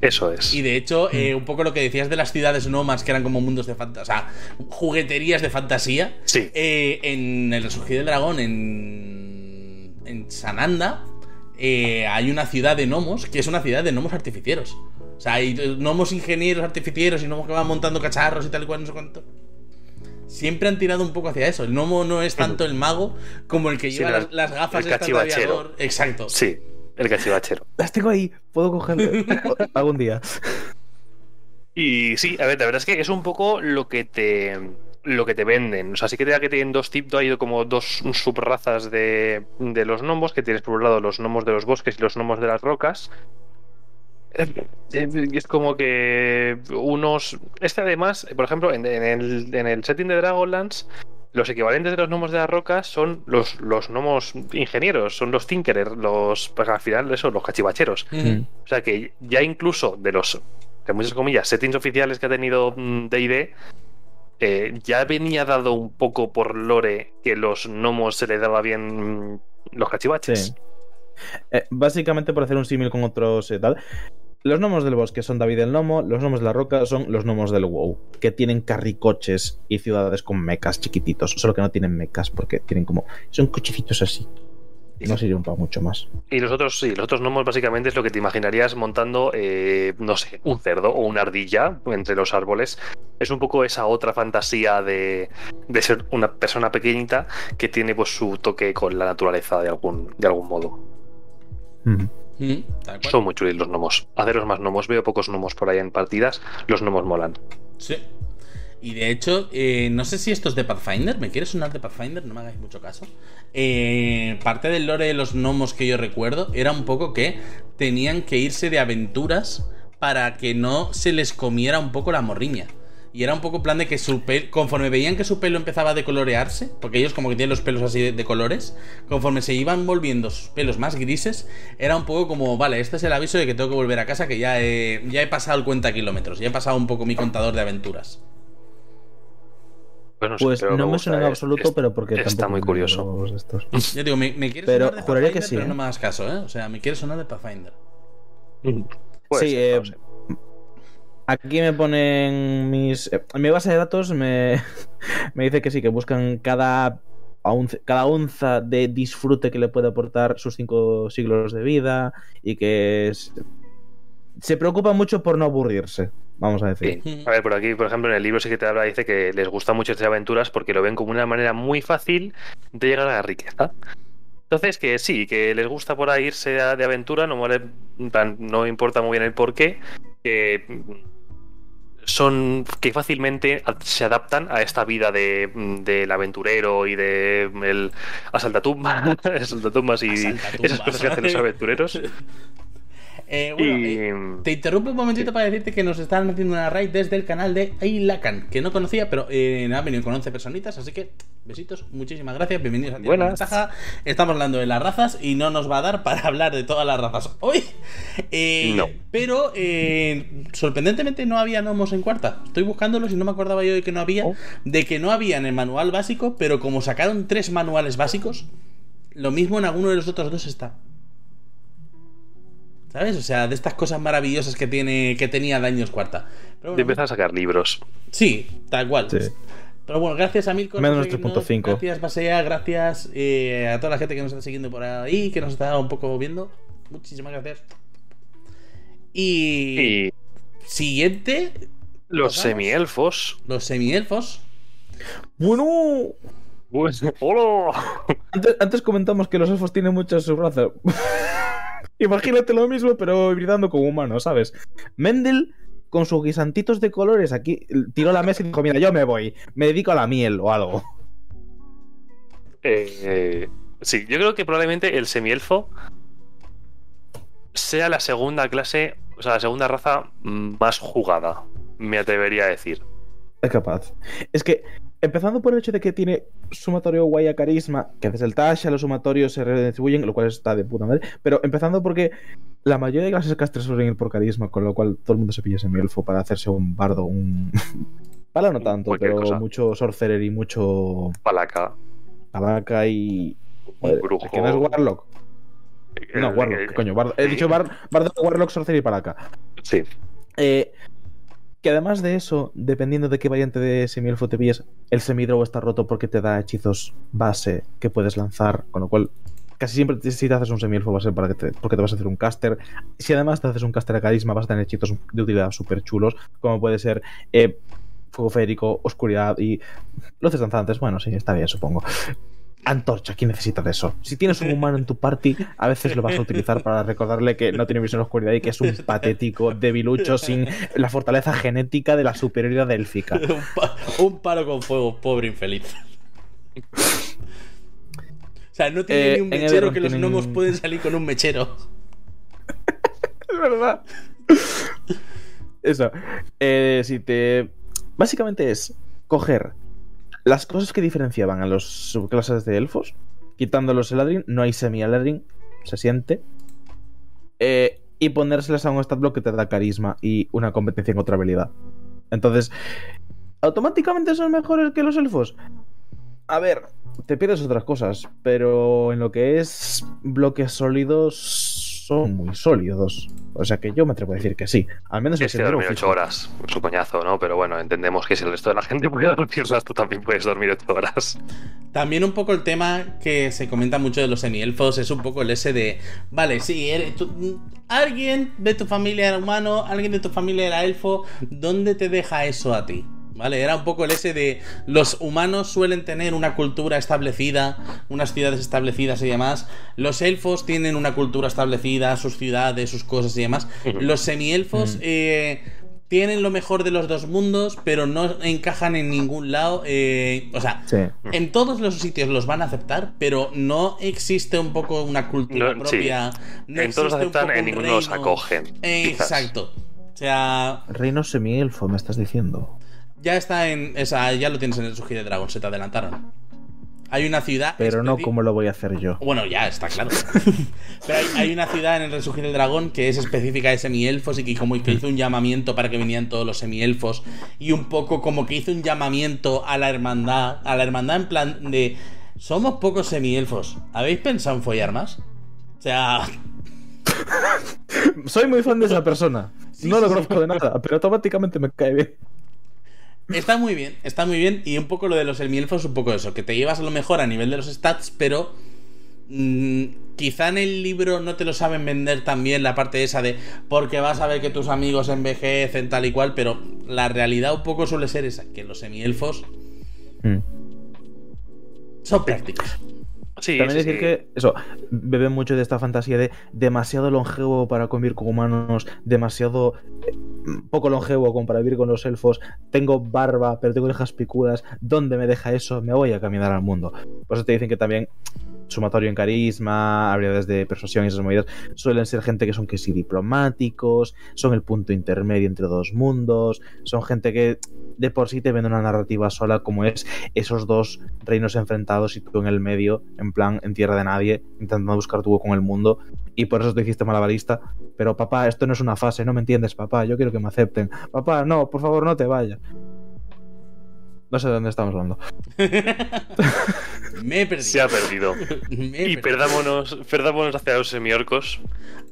Eso es. y de hecho, eh, un poco lo que decías de las ciudades nomas, que eran como mundos de fantasía, o sea, jugueterías de fantasía. Sí. eh, en el Resurgir del Dragón, en, en Sananda, eh, hay una ciudad de gnomos que es una ciudad de gnomos artificieros. O sea, hay gnomos ingenieros artificieros y gnomos que van montando cacharros y tal y cual, no sé cuánto. Siempre han tirado un poco hacia eso. El gnomo no es tanto el mago como el que lleva la- las, las gafas el de. Exacto. Sí, el cachivachero. Las tengo ahí, puedo cogerlas algún día. Y sí, a ver, la verdad es que es un poco lo que te lo que te venden. O sea, sí que te da que tienen dos tipos, hay como dos subrazas de, de los gnomos, que tienes por un lado los gnomos de los bosques y los gnomos de las rocas. Es como que unos... Este además, por ejemplo, en, en el, en el setting de Dragonlance, los equivalentes de los gnomos de las rocas son los, los gnomos ingenieros, son los tinkerers, los... Pues al final, eso, los cachivacheros. Ujú. O sea que ya incluso de los, de muchas comillas, settings oficiales que ha tenido mm, DD, eh, ya venía dado un poco por lore que los gnomos se le daba bien mm, los cachivaches. Sí. Eh, básicamente, por hacer un símil con otros eh, tal. Los gnomos del bosque son David el Gnomo, los gnomos de la roca son los gnomos del WoW, que tienen carricoches y ciudades con mecas chiquititos, solo que no tienen mecas porque tienen como. Son cochecitos así. No sirven para mucho más. Y los otros, sí, los otros gnomos básicamente es lo que te imaginarías montando, eh, no sé, un cerdo o una ardilla entre los árboles. Es un poco esa otra fantasía de, de ser una persona pequeñita que tiene pues su toque con la naturaleza de algún, de algún modo. Son muy chulos los gnomos. Haceros más gnomos. Veo pocos gnomos por ahí en partidas. Los gnomos molan. Sí. Y de hecho, eh, no sé si esto es de Pathfinder. ¿Me quieres sonar de Pathfinder? No me hagáis mucho caso. Eh, parte del lore de los gnomos que yo recuerdo era un poco que tenían que irse de aventuras para que no se les comiera un poco la morriña. Y era un poco plan de que su pelo, conforme veían que su pelo empezaba a decolorearse, porque ellos como que tienen los pelos así de, de colores, conforme se iban volviendo sus pelos más grises, era un poco como, vale, este es el aviso de que tengo que volver a casa, que ya he, ya he pasado el cuenta kilómetros, ya he pasado un poco mi contador de aventuras. Pues no, sé, Pues pero no me suena en eh. absoluto, Es- pero porque está tampoco muy me curioso. estos. Yo digo, me, me quieres Pero sonar de juraría que Pathfinder, sí, pero ¿eh? no me hagas caso, ¿eh? O sea, me quieres sonar de Pathfinder. Puede sí, ser, eh, no lo sé. Aquí me ponen mis. eh, mi base de datos me, me dice que sí, que buscan cada, cada onza de disfrute que le puede aportar sus cinco siglos de vida y que se preocupa mucho por no aburrirse, vamos a decir. A ver, por aquí, por ejemplo, en el libro sí que te habla, dice que les gusta mucho estas aventuras porque lo ven como una manera muy fácil de llegar a la riqueza. Entonces, que sí, que les gusta por ahí irse de aventura, no, no importa muy bien el por qué, que son que fácilmente se adaptan a esta vida de, mm, del aventurero y de mm, el asaltatumbas, asaltatumbas y Asaltatumbas, esas cosas que hacen los aventureros. Eh, bueno, Y- eh, te interrumpo un momentito para decirte que nos están metiendo una raid desde el canal de Ailacan, que no conocía, pero eh, han venido con 11 personitas, así que besitos, muchísimas gracias, bienvenidos a Buenas. Ventaja. Estamos hablando de las razas y no nos va a dar para hablar de todas las razas hoy. No. Pero sorprendentemente no había gnomos en cuarta. Estoy buscándolos y no me acordaba yo de que no había, Oh. de que no había en el manual básico, pero como sacaron tres manuales básicos, lo mismo en alguno de los otros dos está. ¿Sabes? O sea, de estas cosas maravillosas que tiene que tenía Daños Cuarta. Pero bueno, empezar a sacar libros. sí, tal cual. Sí. Pero bueno, gracias a Milko. Menos por seguirnos, 3.5. Gracias, Basea. Gracias eh, a toda la gente que nos está siguiendo por ahí, que nos está un poco viendo. Muchísimas gracias. Y, Y siguiente, los semielfos. los semielfos. Bueno, Pues, ¡Hola! antes, antes comentamos que los elfos tienen muchas subrazas. Imagínate lo mismo, pero hibridando con humanos, ¿sabes? Mendel, con sus guisantitos de colores, aquí tiró la mesa y dijo: Mira, yo me voy, me dedico a la miel o algo. Eh, sí, yo creo que probablemente el semielfo sea la segunda clase, o sea, la segunda raza más jugada, me atrevería a decir. Es capaz. Es que, empezando por el hecho de que tiene sumatorio guaya carisma, que desde el Tasha los sumatorios se redistribuyen, lo cual está de puta madre. Pero empezando porque la mayoría de clases casters suelen ir por carisma, con lo cual todo el mundo se pilla ese elfo para hacerse un bardo, un. Pala no tanto, Cualquier pero cosa. mucho sorcerer y mucho Palaca, alaca y. un Joder, brujo. ¿Que no es Warlock? No, eh, Warlock, eh, ¿qué coño. He dicho bar, bardo, Warlock, sorcerer y palaca. Sí, Eh, que además de eso, dependiendo de qué variante de semielfo te pilles, el semidrow está roto porque te da hechizos base que puedes lanzar, con lo cual casi siempre si te haces un semielfo va a ser para que te, porque te vas a hacer un caster. Si además te haces un caster a carisma vas a tener hechizos de utilidad súper chulos, como puede ser eh, fuego férico, oscuridad y luces danzantes. Bueno, sí, está bien, supongo. Antorcha, ¿quién necesita de eso? Si tienes un humano en tu party, a veces lo vas a utilizar para recordarle que no tiene visión de oscuridad y que es un patético debilucho sin la fortaleza genética de la superioridad élfica. un, pa- un palo con fuego, pobre infeliz. O sea, no tiene Eh, ni un mechero que los tienen- gnomos pueden salir con un mechero. Es verdad. Eso. Eh, si te. Básicamente es coger las cosas que diferenciaban a los subclases de elfos, quitando los Eladrin, no hay semi-Eladrin, se siente. eh, y ponérselas a un stat block que te da carisma y una competencia en otra habilidad. Entonces, ¿automáticamente son mejores que los elfos? A ver, te pierdes otras cosas, pero en lo que es bloques sólidos, son muy sólidos. O sea que yo me atrevo a decir que sí. Al menos el es que sendero dormir fijo. 8 horas, es un coñazo, ¿no? Pero bueno, entendemos que si el resto de la gente puede dormirlas, tú también puedes dormir 8 horas. También un poco el tema que se comenta mucho de los semielfos es un poco el ese de, vale, sí, eres tú- alguien de tu familia era humano, alguien de tu familia era elfo, ¿dónde te deja eso a ti? ¿Vale? Era un poco el ese de los humanos suelen tener una cultura establecida, unas ciudades establecidas y demás. Los elfos tienen una cultura establecida, sus ciudades, sus cosas y demás. Los semielfos Ujú. eh, tienen lo mejor de los dos mundos, pero no encajan en ningún lado. eh, o sea, Sí. en todos los sitios los van a aceptar, pero no existe un poco una cultura No, sí. propia. no en todos los aceptan, en un ninguno los acogen. Eh. Exacto. O sea, Reino semi-elfo, me estás diciendo. Ya está en. Esa, ya lo tienes en el Surgir de Dragon, se te adelantaron. Hay una ciudad. Pero no como lo voy a hacer yo. Bueno, ya está claro. Pero hay, hay una ciudad en el Resurgir del Dragón que es específica de semielfos y que como que hizo un llamamiento para que vinieran todos los semielfos y un poco como que hizo un llamamiento a la hermandad, a la hermandad en plan de somos pocos semielfos. ¿Habéis pensado en follar más? O sea, Soy muy fan de esa persona. Sí, no sí, lo sí. conozco de nada, pero automáticamente me cae bien. Está muy bien, está muy bien y un poco lo de los semielfos un poco eso, que te llevas a lo mejor a nivel de los stats, pero mm, quizá en el libro no te lo saben vender tan bien la parte esa de porque vas a ver que tus amigos envejecen tal y cual, pero la realidad un poco suele ser esa, que los semielfos Mm. son prácticos. Sí, También decir sí. que, eso, beben mucho de esta fantasía de demasiado longevo para convivir con humanos, demasiado eh, poco longevo como para vivir con los elfos. Tengo barba, pero tengo orejas picudas. ¿Dónde me deja eso? Me voy a caminar al mundo. Por eso te dicen que también sumatorio en carisma, habilidades de persuasión y esas movidas, suelen ser gente que son que sí diplomáticos, son el punto intermedio entre dos mundos, son gente que de por sí te vende una narrativa sola como es esos dos reinos enfrentados y tú en el medio, en plan, en tierra de nadie, intentando buscar tu con el mundo, y por eso te hiciste malabarista. Pero papá, esto no es una fase, no me entiendes, papá, yo quiero que me acepten. Papá, no, por favor, no te vayas. No sé de dónde estamos hablando. Me he perdido. Se ha perdido. Me he Y perdido. perdámonos, perdámonos hacia los semiorcos.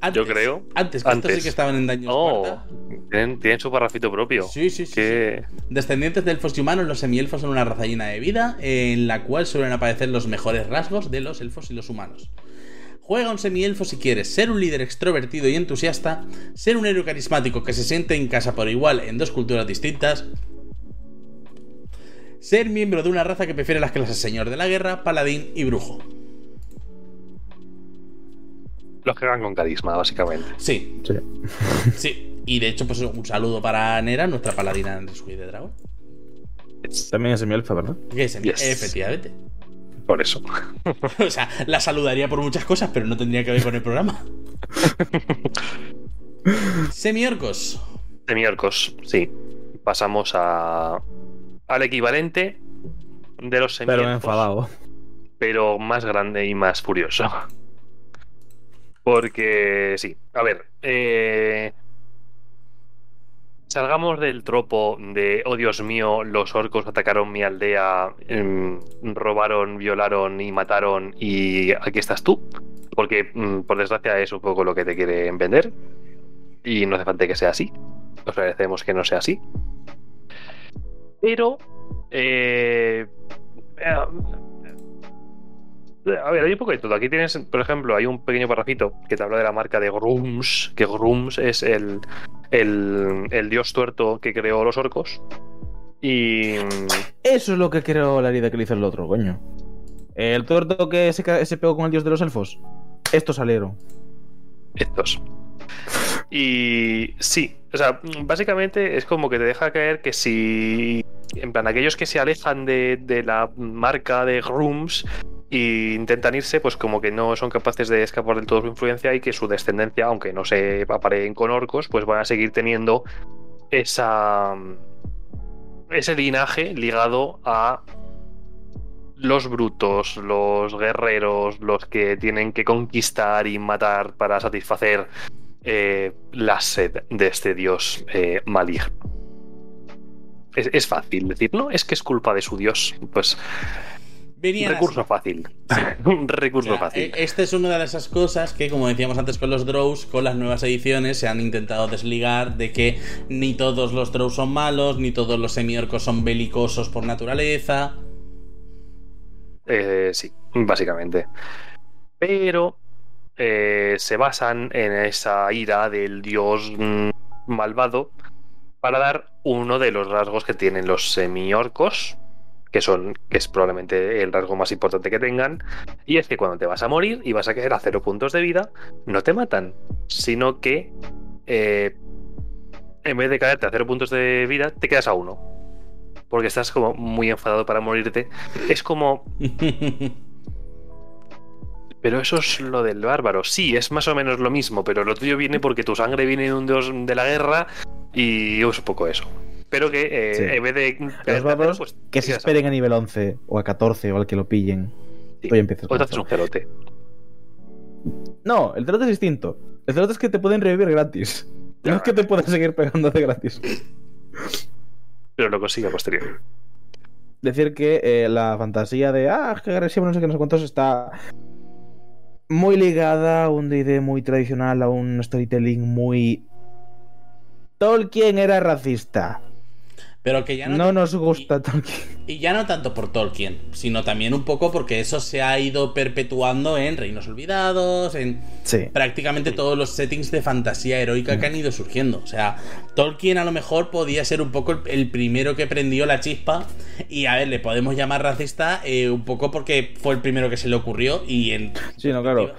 Antes, yo creo. Antes, que estos Antes. sí que estaban en daños Oh, tienen, tienen su parrafito propio. Sí, sí, sí. Que Descendientes de elfos y humanos, los semielfos son una raza llena de vida, en la cual suelen aparecer los mejores rasgos de los elfos y los humanos. Juega un semielfo si quieres ser un líder extrovertido y entusiasta, ser un héroe carismático que se siente en casa por igual en dos culturas distintas, ser miembro de una raza que prefiere las clases señor de la guerra, paladín y brujo. los que hagan con carisma, básicamente. Sí, Sí. sí. Y de hecho, pues un saludo para Nera, nuestra paladina en Rescue de Dragón. También es semielfa, ¿verdad? Que es Yes. efectivamente. Por eso. O sea, la saludaría por muchas cosas, pero no tendría que ver con el programa. Semiorcos. Semiorcos, sí. Pasamos a al equivalente de los semiorcos. Pero enfadado. pero más grande y más furioso. Porque sí, a ver, eh, salgamos del tropo de, oh Dios mío, los orcos atacaron mi aldea, em, robaron, violaron y mataron y aquí estás tú. Porque mm, por desgracia es un poco lo que te quieren vender y no hace falta que sea así. Os agradecemos que no sea así. Pero... eh, eh, a ver, hay un poco de todo. Aquí tienes, por ejemplo, hay un pequeño parrafito que te habla de la marca de Grums, que Grums es el, el, el dios tuerto que creó los orcos. Y Eso es lo que creo la herida que le hizo el otro, coño. El tuerto que se pegó con el dios de los elfos. Estos salieron. estos. Y sí, o sea, básicamente es como que te deja caer que si, en plan, aquellos que se alejan de, de la marca de Grooms e intentan irse, pues como que no son capaces de escapar del todo su influencia y que su descendencia, aunque no se apareen con orcos, pues van a seguir teniendo esa ese linaje ligado a los brutos, los guerreros, los que tienen que conquistar y matar para satisfacer eh, la sed de este dios eh, maligno. Es, es fácil decir, no, es que es culpa de su dios. Pues Venían recurso así. fácil. Un recurso O sea, fácil. eh, Esta es una de esas cosas que, como decíamos antes con los Drows, con las nuevas ediciones se han intentado desligar de que ni todos los Drows son malos, ni todos los semiorcos son belicosos por naturaleza. Eh, sí, básicamente. Pero eh, se basan en esa ira del dios mm, malvado para dar uno de los rasgos que tienen los semiorcos, que son, que es probablemente el rasgo más importante que tengan, y es que cuando te vas a morir y vas a caer a cero puntos de vida, no te matan, sino que eh, en vez de caerte a cero puntos de vida, te quedas a uno. Porque estás como muy enfadado para morirte. Es como pero eso es lo del bárbaro. Sí, es más o menos lo mismo, pero lo tuyo viene porque tu sangre viene de un dios de la guerra y es un poco eso. Pero que eh, Sí. en vez de. Los bárbaros pues, que se esperen a nivel 11 o a 14 o al que lo pillen. Sí. Hoy empiezas te haces un cerote. No, el trato es distinto. El trato es que te pueden revivir gratis. No es que te puedan seguir pegando de gratis. Pero lo consigue a posteriori. Decir que eh, la fantasía de, ah, qué agresivo, no sé qué, no sé cuántos, está muy ligada a un D&D muy tradicional, a un storytelling muy... Tolkien era racista. Pero que ya no, No nos gusta Tolkien. Y ya no tanto por Tolkien, sino también un poco porque eso se ha ido perpetuando en Reinos Olvidados, en Sí. prácticamente todos los settings de fantasía heroica que han ido surgiendo. O sea, Tolkien a lo mejor podía ser un poco el, el primero que prendió la chispa. Y a ver, le podemos llamar racista eh, un poco porque fue el primero que se le ocurrió. Y en, Sí, no, claro.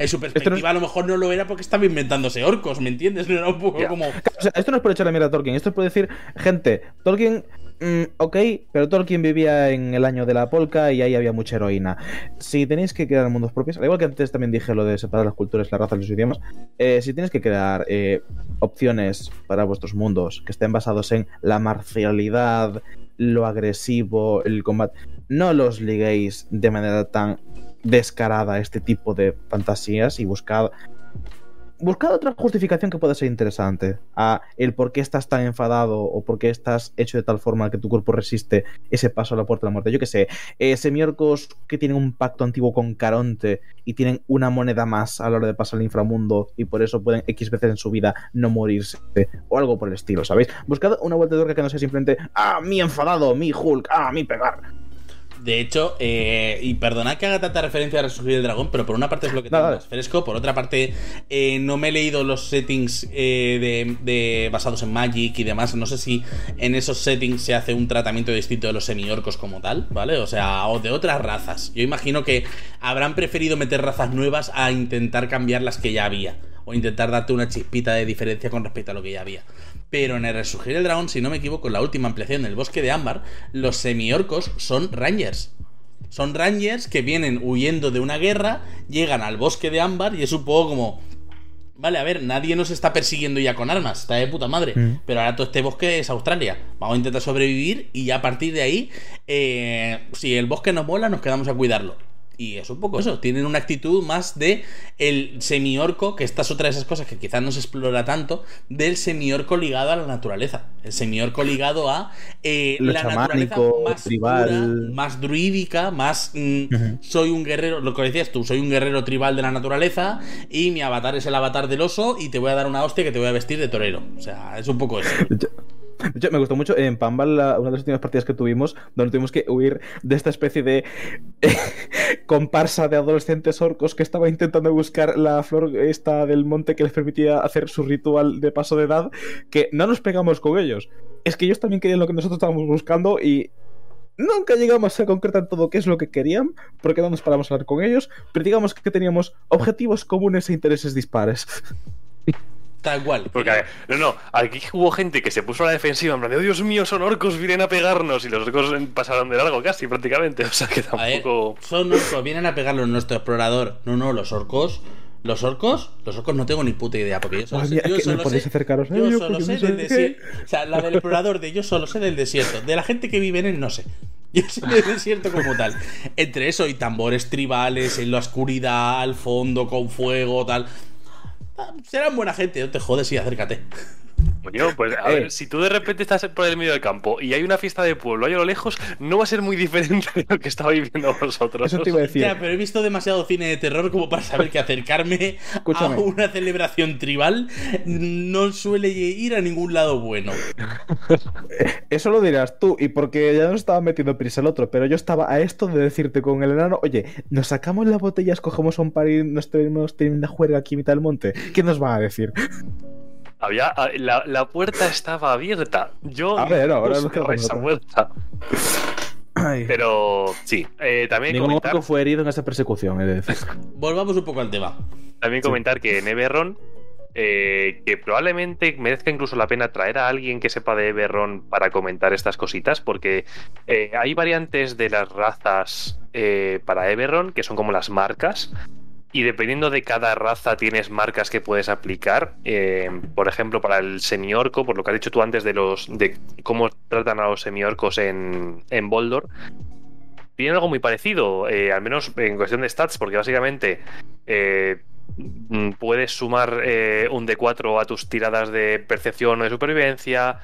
En su perspectiva a lo mejor no lo era porque estaba inventándose orcos, ¿me entiendes? No era un poco Ya. como. O sea, esto no es por echarle mierda a Tolkien, esto es por decir, gente, Tolkien Mm, ok, pero Tolkien vivía en el año de la polca y ahí había mucha heroína. Si tenéis que crear mundos propios, al igual que antes también dije lo de separar las culturas, las razas, los idiomas, eh, si tienes que crear eh, opciones para vuestros mundos que estén basados en la marcialidad, lo agresivo, el combate, no los liguéis de manera tan descarada este tipo de fantasías y buscad buscad otra justificación que pueda ser interesante a el por qué estás tan enfadado o por qué estás hecho de tal forma que tu cuerpo resiste ese paso a la puerta de la muerte. Yo que sé, eh, semiorcos que tienen un pacto antiguo con Caronte y tienen una moneda más a la hora de pasar al inframundo y por eso pueden X veces en su vida no morirse o algo por el estilo, ¿sabéis? Buscad una vuelta de tuerca que no sea simplemente, ah, mi enfadado, mi Hulk, ah, mi pegar. De hecho, eh, y perdonad que haga tanta referencia a Resurgir el Dragón, pero por una parte es lo que tengo más fresco, por otra parte eh, no me he leído los settings eh, de, de- basados en Magic y demás. No sé si en esos settings se hace un tratamiento distinto de los semiorcos como tal, ¿vale? O sea, o de otras razas. Yo imagino que habrán preferido meter razas nuevas a intentar cambiar las que ya había. O intentar darte una chispita de diferencia con respecto a lo que ya había. Pero en el Resurgir el Dragón, si no me equivoco, en la última ampliación del Bosque de Ámbar, los semiorcos son rangers. Son rangers que vienen huyendo de una guerra, llegan al bosque de ámbar y es un poco como. Vale, a ver, nadie nos está persiguiendo ya con armas, está de puta madre. Mm. Pero ahora todo este bosque es Australia. Vamos a intentar sobrevivir y ya a partir de ahí, eh, si el bosque nos mola, nos quedamos a cuidarlo. Y es un poco eso, tienen una actitud más de el semiorco, que esta es otra de esas cosas que quizás no se explora tanto, del semiorco ligado a la naturaleza. El semiorco ligado a eh, Lo la chamánico, naturaleza más tribal. pura, más druídica, más mm, soy un guerrero, lo que decías tú, soy un guerrero tribal de la naturaleza y mi avatar es el avatar del oso y te voy a dar una hostia que te voy a vestir de torero. O sea, es un poco eso. Yo- yo- me gustó mucho en Pambal, la- una de las últimas partidas que tuvimos, donde tuvimos que huir de esta especie de comparsa de adolescentes orcos que estaba intentando buscar la flor esta del monte que les permitía hacer su ritual de paso de edad, que no nos pegamos con ellos. Es que ellos también querían lo que nosotros estábamos buscando y nunca llegamos a concretar todo qué es lo que querían, porque no nos paramos a hablar con ellos, pero digamos que teníamos objetivos comunes e intereses dispares. Tal cual. Porque, a ver, no, no, aquí hubo gente que se puso a la defensiva, en plan de, oh Dios mío, son orcos, vienen a pegarnos, y los orcos pasaron de largo casi, prácticamente. O sea que ver, tampoco. son orcos, vienen a pegarlo en nuestro explorador. No, no, los orcos. Los orcos, los orcos no tengo ni puta idea, porque yo solo Ay, sé, mira, yo solo podéis sé- acercaros a yo ellos solo sé del desierto. O sea, la del explorador de yo solo sé del desierto. De la gente que vive en él, no sé. Yo sé del desierto como tal. Entre eso y tambores tribales, en la oscuridad, al fondo, con fuego, tal. Ah, Serán buena gente, no te jodes y acércate. Coño, pues a Eh. ver, si tú de repente estás por el medio del campo y hay una fiesta de pueblo ahí a lo lejos, no va a ser muy diferente de lo que estaba viviendo vosotros. Eso te iba a decir. Ya, pero he visto demasiado cine de terror como para saber que acercarme Escúchame. a una celebración tribal no suele ir a ningún lado bueno. Eso lo dirás tú, y porque ya nos estaba metiendo prisa el otro, pero yo estaba a esto de decirte con el enano, oye, nos sacamos las botellas, cogemos un par y nos tenemos una juerga aquí en mitad del monte. ¿Qué nos van a decir? Había, la, la puerta estaba abierta. Yo A ver, ahora esa otra. puerta. Pero sí, eh, también Ningún comentar, fue herido en esa persecución, he de decir. Volvamos un poco al tema. también Sí. comentar que en Eberron, eh, que probablemente merezca incluso la pena traer a alguien que sepa de Eberron para comentar estas cositas, porque eh, hay variantes de las razas eh, para Eberron que son como las marcas. Y dependiendo de cada raza tienes marcas que puedes aplicar. Eh, por ejemplo, para el semiorco, por lo que has dicho tú antes de los de cómo tratan a los semiorcos en, en Boldor, tienen algo muy parecido, eh, al menos en cuestión de stats, porque básicamente eh, mm, puedes sumar un D4 a tus tiradas de percepción o de supervivencia,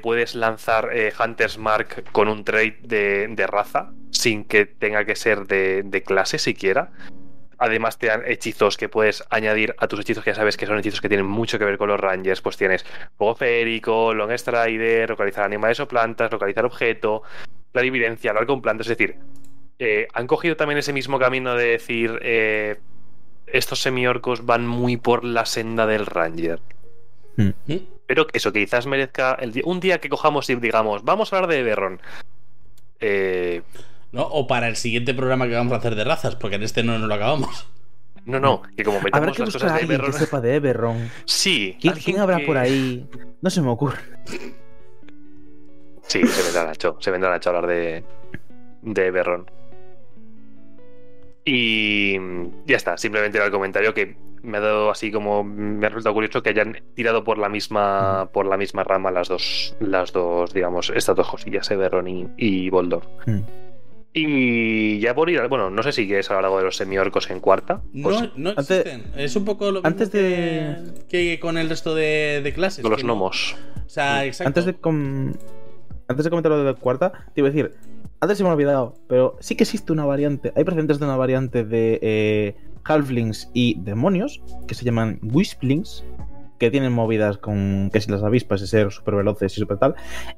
puedes lanzar Hunter's Mark con un trait de, raza, sin que tenga que ser de clase siquiera. Además te dan hechizos que puedes añadir a tus hechizos que ya sabes que son hechizos que tienen mucho que ver con los rangers. Pues tienes fuego férico, long strider, localizar animales o plantas, localizar objeto, clarividencia, hablar con plantas. Es decir, eh, han cogido también ese mismo camino de decir eh, estos semiorcos van muy por la senda del ranger. ¿Mm? Pero que eso, que quizás merezca el un día que cojamos y digamos, vamos a hablar de Berron. Eh, ¿No? O para el siguiente programa que vamos a hacer de razas, porque en este no nos lo acabamos. no, no, que como Habrá metamos que las buscar cosas a de alguien que sepa de Eberron. Sí, ¿Quién, habrá que- por ahí? No se me ocurre. Sí, se vendrá Nacho. Se vendrá Nacho a hablar de, de Berrón. Y ya está, simplemente era el comentario que me ha dado así como me ha resultado curioso que hayan tirado por la misma por la misma rama las dos las dos digamos estas dos cosillas Everon y, y Boldor Mm. Y ya por ir bueno no sé si quieres hablar algo de los semiorcos en cuarta No, Pues, no antes- existen. es un poco lo mismo antes de- que, que con el resto de, de clases. con los no- gnomos O sea, exacto. Antes de, com- antes de comentar lo de la cuarta, te iba a decir, antes se me ha olvidado, pero sí que existe una variante, hay precedentes de una variante de eh, halflings y demonios que se llaman wisplings, que tienen movidas con que si las avispas y ser súper veloces y súper tal.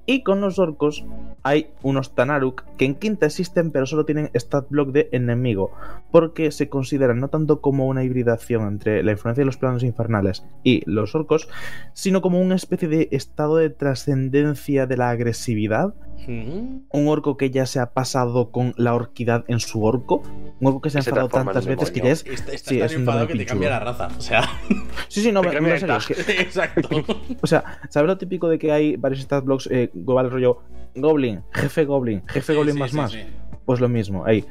Y con los orcos hay unos Tanaruk que en quinta existen, pero solo tienen stat block de enemigo, porque se consideran no tanto como una hibridación entre la influencia de los planos infernales y los orcos, sino como una especie de estado de trascendencia de la agresividad. Un orco que ya se ha pasado con la orquidad en su orco. Un orco que se ha enfadado en tantas veces que ya es. Está, está Sí, tan es un enfadado que te cambia la raza. O sea, Sí, sí, no, me, el serio, tag. es que- exacto. O sea, ¿sabes lo típico de que hay varios stat blocks eh, rollo Goblin, jefe Goblin, jefe Goblin Sí, más sí, más? Pues lo mismo, ahí.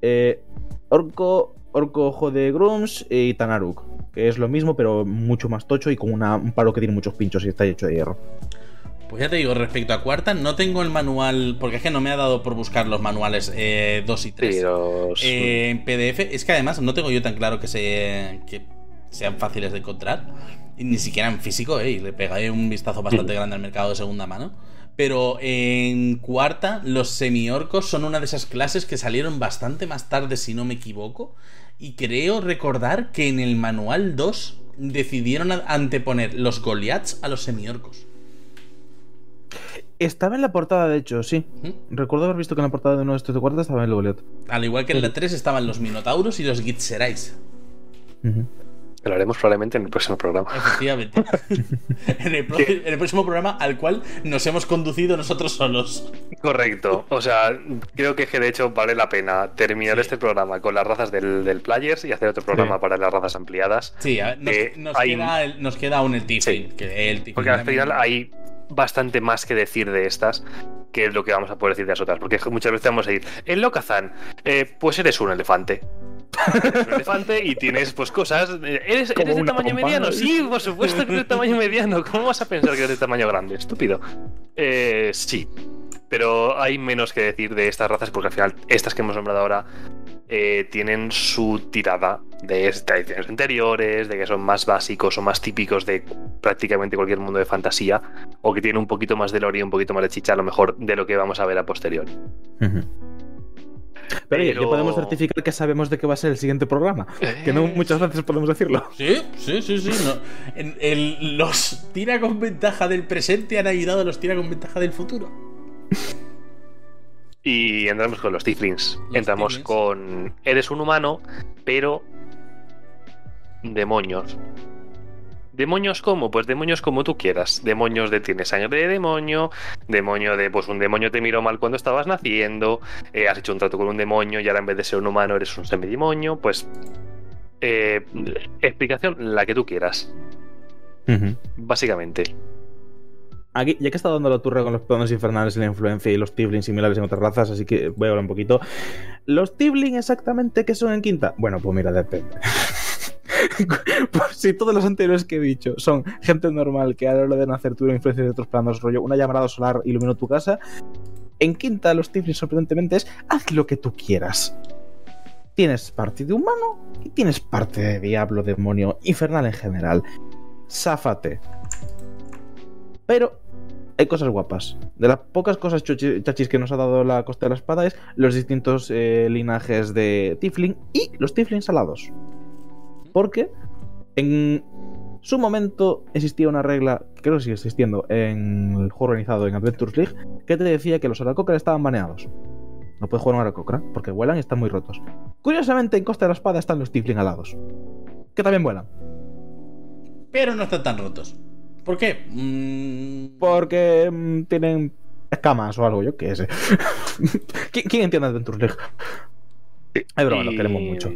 Eh, orco, orco ojo de Grums y Tanaruk. Que es lo mismo, pero mucho más tocho y con una- un palo que tiene muchos pinchos y está hecho de hierro. Pues ya te digo, respecto a cuarta, no tengo el manual, porque es que no me ha dado por buscar los manuales 2 y 3 Sí, los- en PDF. Es que además no tengo yo tan claro que, se, que sean fáciles de encontrar, y ni siquiera en físico, ¿eh? y le pegaré un vistazo bastante grande al mercado de segunda mano. Pero en cuarta, los semiorcos son una de esas clases que salieron bastante más tarde, si no me equivoco. Y creo recordar que en el manual 2 decidieron anteponer los Goliaths a los semiorcos. Estaba en la portada, de hecho, sí. Recuerdo haber visto que en la portada de uno de estos de cuarta estaba el Goliath. Al igual que en la 3 estaban los Minotauros y los Gitzerais. Ujú. que lo haremos probablemente en el próximo programa Efectivamente. en, el, pro- en el próximo programa al cual nos hemos conducido nosotros solos. Correcto. O sea, creo que de hecho vale la pena terminar Sí. este programa con las razas del, del Players y hacer otro programa Sí. para las razas ampliadas. Sí, a ver, nos, Eh, nos hay- queda, nos queda aún el Tiflin. Sí. Que el Tiflin Porque al final hay bastante más que decir de estas que lo que vamos a poder decir de las otras. Porque muchas veces vamos a decir, el Lokazan, eh, pues eres un elefante. Eres un elefante y tienes pues cosas. eh, ¿Eres, eres de tamaño campana. mediano? Sí, por supuesto que eres de tamaño mediano. ¿Cómo vas a pensar que eres de tamaño grande? Estúpido. Eh, sí. Pero hay menos que decir de estas razas porque al final estas que hemos nombrado ahora eh, tienen su tirada de tradiciones anteriores, de que son más básicos o más típicos de prácticamente cualquier mundo de fantasía, o que tienen un poquito más de lore y un poquito más de chicha, a lo mejor de lo que vamos a ver a posteriori. Pero, oye, ya Pero- podemos certificar que sabemos de qué va a ser el siguiente programa. Que no muchas veces podemos decirlo. Sí, sí, sí, sí. no. El- los tira con ventaja del presente han ayudado a los tira con ventaja del futuro. Y entramos con los Tiflins. Los Entramos con. Eres un humano, pero. Demonios. ¿Demonios cómo? Pues demonios como tú quieras. Demonios de tienes sangre de demonio, demonio de pues un demonio te miró mal cuando estabas naciendo, eh, has hecho un trato con un demonio y ahora en vez de ser un humano eres un semidemonio, pues eh, explicación la que tú quieras, básicamente. Aquí, ya que está dando la turra con los planos infernales y la influencia y los Tiblings similares en otras razas, así que voy a hablar un poquito. ¿Los Tiblings exactamente qué son en quinta? Bueno, pues mira, depende. Si todos los anteriores que he dicho son gente normal que a la hora de nacer tuvieron influencia de otros planos, rollo, una llamarada solar iluminó tu casa, en quinta los Tiblings sorprendentemente es haz lo que tú quieras. Tienes parte de humano y tienes parte de diablo, demonio, infernal en general. Sáfate. Pero hay cosas guapas. De las pocas cosas chachis que nos ha dado la Costa de la Espada es los distintos eh, linajes de Tifling y los Tiflings alados. Porque en su momento existía una regla, creo que sigue existiendo en el juego organizado en Adventures League, que te decía que los Aracocra estaban baneados. No puedes jugar un Aracocra porque vuelan y están muy rotos. Curiosamente, en Costa de la Espada están los Tifling alados, que también vuelan. Pero no están tan rotos. ¿Por qué? Mm, Porque mm, tienen escamas o algo, yo qué sé. ¿Quién, quién entiende Adventure League? Es broma, lo Y- queremos mucho.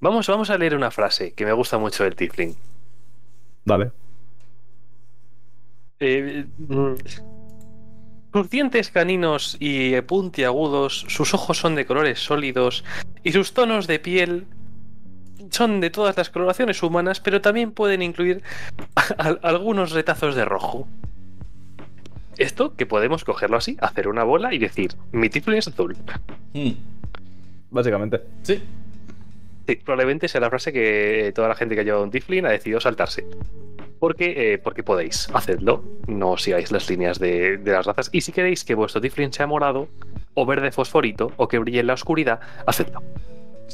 Vamos, vamos a leer una frase que me gusta mucho del Tifling. Dale. Eh, mm, Sus dientes caninos y puntiagudos, sus ojos son de colores sólidos y sus tonos de piel son de todas las coloraciones humanas, pero también pueden incluir algunos retazos de rojo. Esto que podemos cogerlo así, hacer una bola y decir, mi tiflin es azul. Hmm. Básicamente. Sí. Sí, probablemente sea la frase que toda la gente que ha llevado un tiflin ha decidido saltarse. Porque, eh, porque podéis, hacedlo. No sigáis las líneas de, de, las razas. Y si queréis que vuestro tiflin sea morado, o verde fosforito, o que brille en la oscuridad, hacedlo.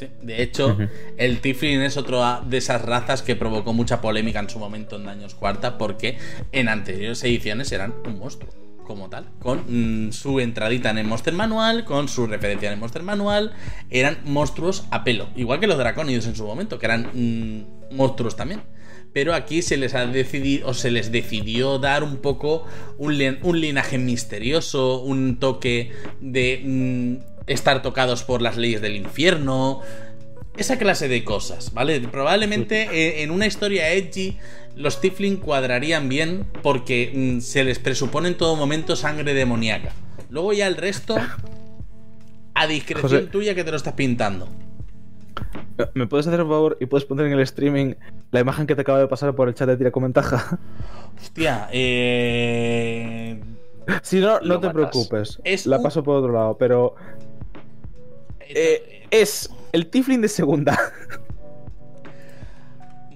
Sí, de hecho, uh -huh. el Tiflin es otra de esas razas que provocó mucha polémica en su momento en Daños Cuarta, porque en anteriores ediciones eran un monstruo como tal, con mmm, su entradita en el Monster Manual, con su referencia en el Monster Manual, eran monstruos a pelo, igual que los draconidos en su momento, que eran mmm, monstruos también. Pero aquí se les ha decidido, o se les decidió dar un poco un, un linaje misterioso, un toque de mmm, estar tocados por las leyes del infierno, esa clase de cosas, ¿vale? Probablemente en una historia edgy los Tiflin cuadrarían bien porque mmm, se les presupone en todo momento sangre demoníaca. Luego ya el resto, a discreción José, tuya que te lo estás pintando. ¿Me puedes hacer un favor y puedes poner en el streaming la imagen que te acaba de pasar por el chat de tira con ventaja? Hostia, eh... Si no, no te matas. preocupes. Es la un... paso por otro lado, pero eh, es el Tiflin de segunda.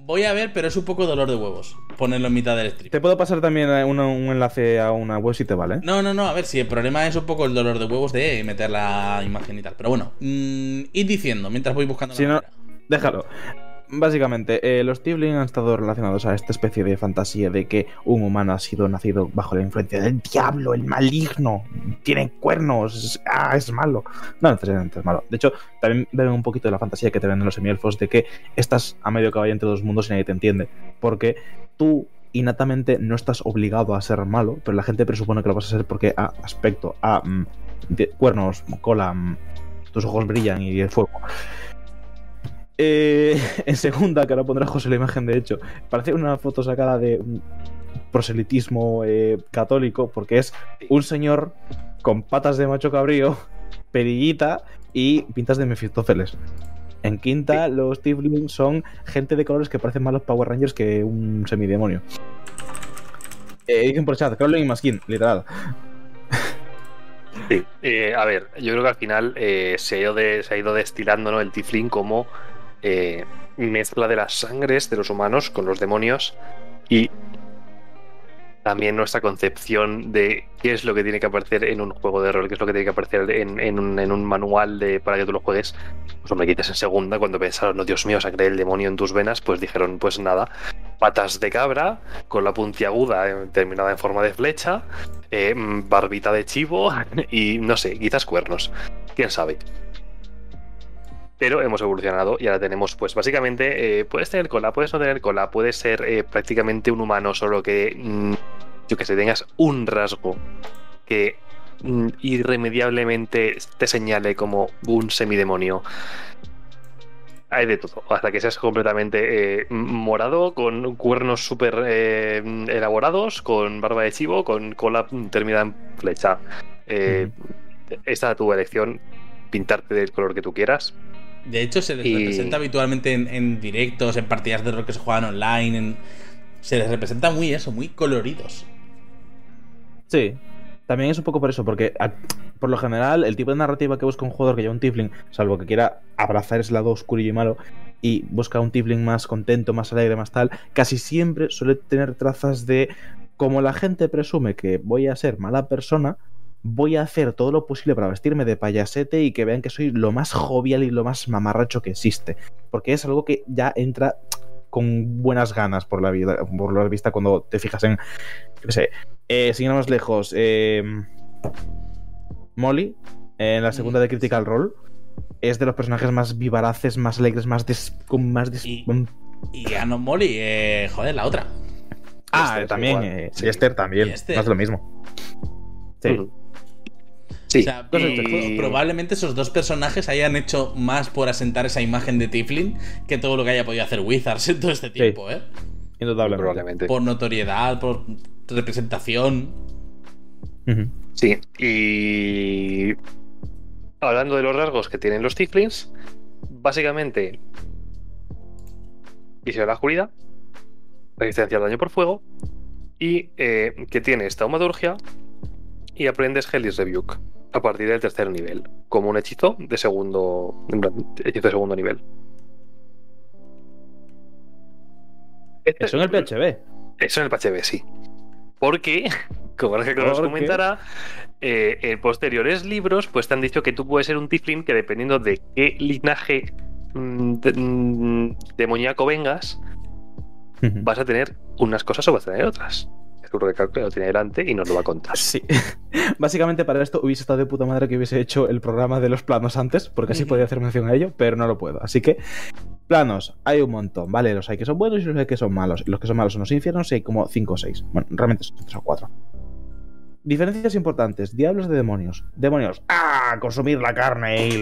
Voy a ver, pero es un poco dolor de huevos ponerlo en mitad del stream. Te puedo pasar también un, un, enlace a una web si te vale. No, no, no, a ver si el problema es un poco el dolor de huevos de meter la imagen y tal. Pero bueno, mmm, id diciendo mientras voy buscando si la no, Déjalo. Básicamente, eh, los Tiflin han estado relacionados a esta especie de fantasía de que un humano ha sido nacido bajo la influencia del diablo, el maligno, tiene cuernos, ah, es malo. No necesariamente es malo. De hecho, también beben un poquito de la fantasía que te venden los semielfos de que estás a medio caballo entre dos mundos y nadie te entiende. Porque tú innatamente no estás obligado a ser malo, pero la gente presupone que lo vas a ser porque a aspecto, a mm, cuernos, cola, mm, tus ojos brillan y el fuego. Eh, en segunda, que ahora pondrá José la imagen, de hecho, parece una foto sacada de proselitismo eh, católico, porque es un señor con patas de macho cabrío, perillita y pintas de Mefistófeles. En quinta, sí. los Tiflin son gente de colores que parecen más los Power Rangers que un semidemonio. Eh, dicen por chat, Crowley y Maskin, literal. Sí, eh, a ver, yo creo que al final eh, se, ha ido de, se, ha ido destilando ¿no? el Tiflin como eh, mezcla de las sangres de los humanos con los demonios y también nuestra concepción de qué es lo que tiene que aparecer en un juego de rol, qué es lo que tiene que aparecer en, un, manual de, para que tú lo juegues. Pues hombre, quites en segunda, cuando pensaron, no, Dios mío, sacré el demonio en tus venas, pues dijeron, pues nada, patas de cabra, con la puntiaguda eh, terminada en forma de flecha, eh, barbita de chivo y no sé, quizás cuernos. ¿Quién sabe? Pero hemos evolucionado y ahora tenemos, pues básicamente, eh, puedes tener cola, puedes no tener cola, puedes ser eh, prácticamente un humano, solo que, mmm, yo que sé, tengas un rasgo que mmm, irremediablemente te señale como un semidemonio. Hay de todo, hasta que seas completamente eh, morado, con cuernos súper elaborados, con barba de chivo, con cola terminada en flecha. Mm. Esta es tu elección, pintarte del color que tú quieras, de hecho, se les y... representa habitualmente en, en, directos, en partidas de rol que se juegan online. En... Se les representa muy eso, muy coloridos. Sí. También es un poco por eso, porque por lo general el tipo de narrativa que busca un jugador que lleva un Tifling, salvo que quiera abrazar ese lado oscuro y malo, y busca un Tifling más contento, más alegre, más tal, casi siempre suele tener trazas de como la gente presume que voy a ser mala persona, voy a hacer todo lo posible para vestirme de payasete y que vean que soy lo más jovial y lo más mamarracho que existe. Porque es algo que ya entra con buenas ganas por la vida, por la vista cuando te fijas en. Yo qué sé. Eh, sin ir más lejos. Eh, Molly, en la segunda de Critical Role, es de los personajes más vivaraces, más alegres, más des, con más des... y, y a no Molly, eh, joder, la otra. Ah, Esther, también. Eh, sí. Esther también. Esther. Más lo mismo. Sí. Uh -huh. Sí. O sea, y... probablemente esos dos personajes hayan hecho más por asentar esa imagen de Tiflin que todo lo que haya podido hacer Wizards en todo este tiempo, sí. ¿eh? Indudablemente. Probablemente. Por notoriedad, por representación. Uh -huh. Sí, y hablando de los rasgos que tienen los Tiflins, básicamente visión a la oscuridad, resistencia al daño por fuego, y eh, que tiene esta humadurgia y aprendes Hellish Rebuke a partir del tercer nivel, como un hechizo de segundo, hechizo de segundo nivel. Este- Eso en el PHB. Eso en el PHB, sí. Porque, como el que nos comentará, eh, en posteriores libros, pues te han dicho que tú puedes ser un Tiflin que dependiendo de qué linaje mm, de- mm, demoníaco vengas, vas a tener unas cosas o vas a tener otras. Seguro que Calque lo tiene delante y nos lo va a contar. Sí. Básicamente para esto hubiese estado de puta madre que hubiese hecho el programa de los planos antes, porque así podía hacer mención a ello, pero no lo puedo. Así que, planos, hay un montón, ¿vale? Los hay que son buenos y los hay que son malos. Y los que son malos son los infiernos y hay como 5 o 6. Bueno, realmente son 3 o 4. Diferencias importantes. Diablos de demonios. Demonios. ¡Ah! Consumir la carne y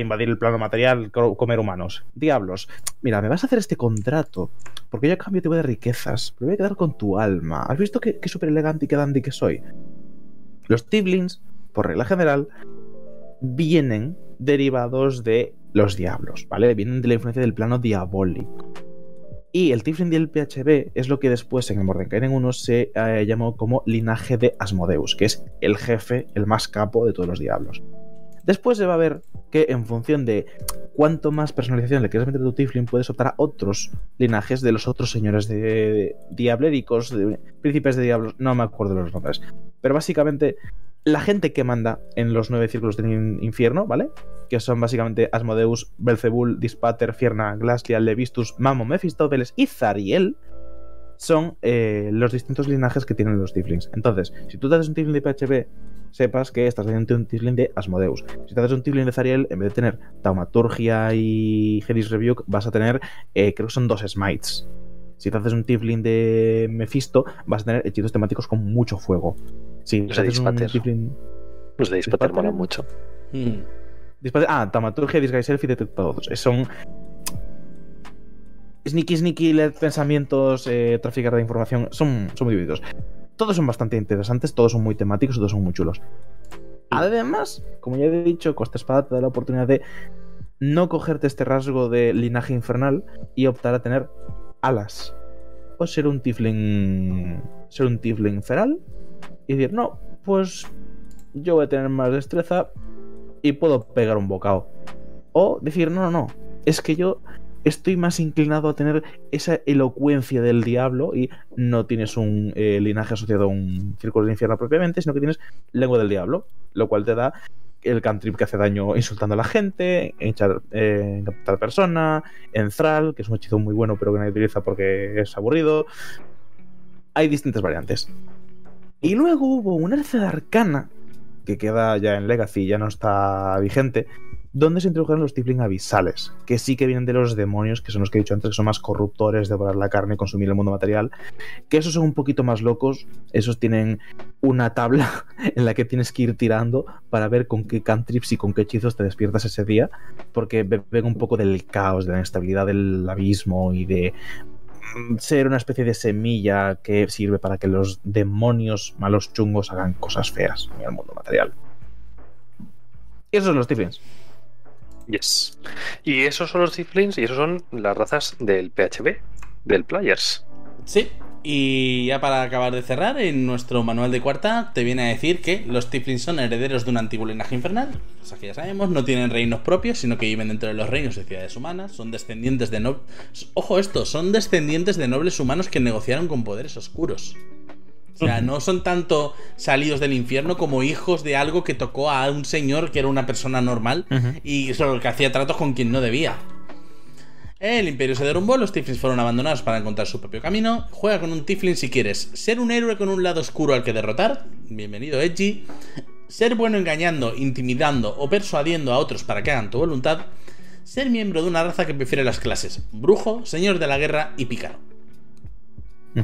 invadir el plano material, co- comer humanos. Diablos. Mira, me vas a hacer este contrato porque yo a cambio te voy riquezas. Pero voy a quedar con tu alma. ¿Has visto qué, qué súper elegante y qué dandy que soy? Los Tiflins, por regla general, vienen derivados de los diablos, ¿vale? Vienen de la influencia del plano diabólico. Y el Tiflin del PHB es lo que después en el Mordenkainen 1 se eh, llamó como linaje de Asmodeus, que es el jefe, el más capo de todos los diablos. Después se va a ver que en función de cuánto más personalización le quieres meter a tu Tiflin, puedes optar a otros linajes de los otros señores de diabléricos, de príncipes de diablos, no me acuerdo los nombres. Pero básicamente, la gente que manda en los nueve círculos del in- infierno, ¿vale? Que son básicamente Asmodeus, Belzebul, Dispater, Fierna, Glacial, Levistus, Mamo, Mephistófeles y Zariel, son eh, los distintos linajes que tienen los Tiflins. Entonces, si tú te haces un Tiflin de PHB, sepas que estás haciendo un Tiflin de Asmodeus. Si te haces un Tiflin de Zariel, en vez de tener Taumaturgia y Hellish Rebuke, vas a tener, eh, creo que son dos Smites. Si te haces un Tiflin de Mephisto, vas a tener hechizos temáticos con mucho fuego. Si Los de Dispater. Los de molan mucho. Mm. Dispara- Ah, Taumaturgia, Disguise Self y Detectados. Son. Sneaky, sneaky, LED, pensamientos, eh, traficar de información. Son, son muy divididos. Todos son bastante interesantes, todos son muy temáticos, todos son muy chulos. Además, como ya he dicho, Costa Espada te da la oportunidad de no cogerte este rasgo de linaje infernal y optar a tener alas. O ser un tifling. Ser un tifling feral y decir, no, pues yo voy a tener más destreza y puedo pegar un bocado. O decir, no, no, no, es que yo estoy más inclinado a tener esa elocuencia del diablo y no tienes un eh, linaje asociado a un círculo del infierno propiamente, sino que tienes lengua del diablo, lo cual te da el cantrip que hace daño insultando a la gente, echar, eh, encantar persona, entral, que es un hechizo muy bueno pero que nadie utiliza porque es aburrido. Hay distintas variantes. Y luego hubo una de arcana que queda ya en Legacy, ya no está vigente, donde se introdujeron los Tifling abisales, que sí que vienen de los demonios, que son los que he dicho antes, que son más corruptores, devorar la carne consumir el mundo material, que esos son un poquito más locos, esos tienen una tabla en la que tienes que ir tirando para ver con qué cantrips y con qué hechizos te despiertas ese día, porque beben un poco del caos, de la inestabilidad del abismo y de ser una especie de semilla que sirve para que los demonios malos chungos hagan cosas feas en el mundo material. Y esos son los Tiflins. Yes. Y esos son los Tiflins y esos son las razas del PHB, del Players. Sí. Y ya para acabar de cerrar, en nuestro manual de cuarta te viene a decir que los Tiflins son herederos de un antiguo linaje infernal. Cosa que ya sabemos, no tienen reinos propios, sino que viven dentro de los reinos de ciudades humanas. Son descendientes de nobles. Ojo, esto, son descendientes de nobles humanos que negociaron con poderes oscuros. O sea, no son tanto salidos del infierno como hijos de algo que tocó a un señor que era una persona normal y solo que hacía tratos con quien no debía. El imperio se derrumbó, los Tiflins fueron abandonados para encontrar su propio camino. Juega con un Tiflin si quieres ser un héroe con un lado oscuro al que derrotar. Bienvenido, Edgy. Ser bueno engañando, intimidando o persuadiendo a otros para que hagan tu voluntad. Ser miembro de una raza que prefiere las clases brujo, señor de la guerra y pícaro.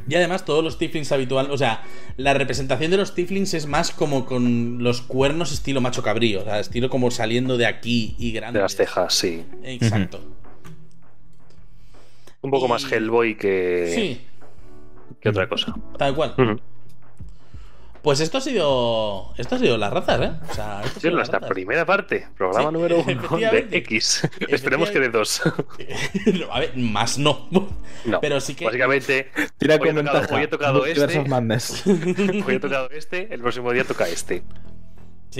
Y además todos los Tiflins habituales, o sea, la representación de los Tiflins es más como con los cuernos estilo macho cabrío, o sea, estilo como saliendo de aquí y grande. De las cejas, sí. Exacto. Un poco Y- más Hellboy que, Sí, que otra cosa. tal cual. Pues esto ha sido. Esto ha sido las razas, ¿eh? O sea, esto ha Sí, nuestra primera parte, programa Sí, número uno de. X. Esperemos que de dos. A ver, más no. No, Pero sí que. básicamente, Tira Hoy he con tocado- ventaja. hoy he tocado este. hoy he tocado este, el próximo día toca este.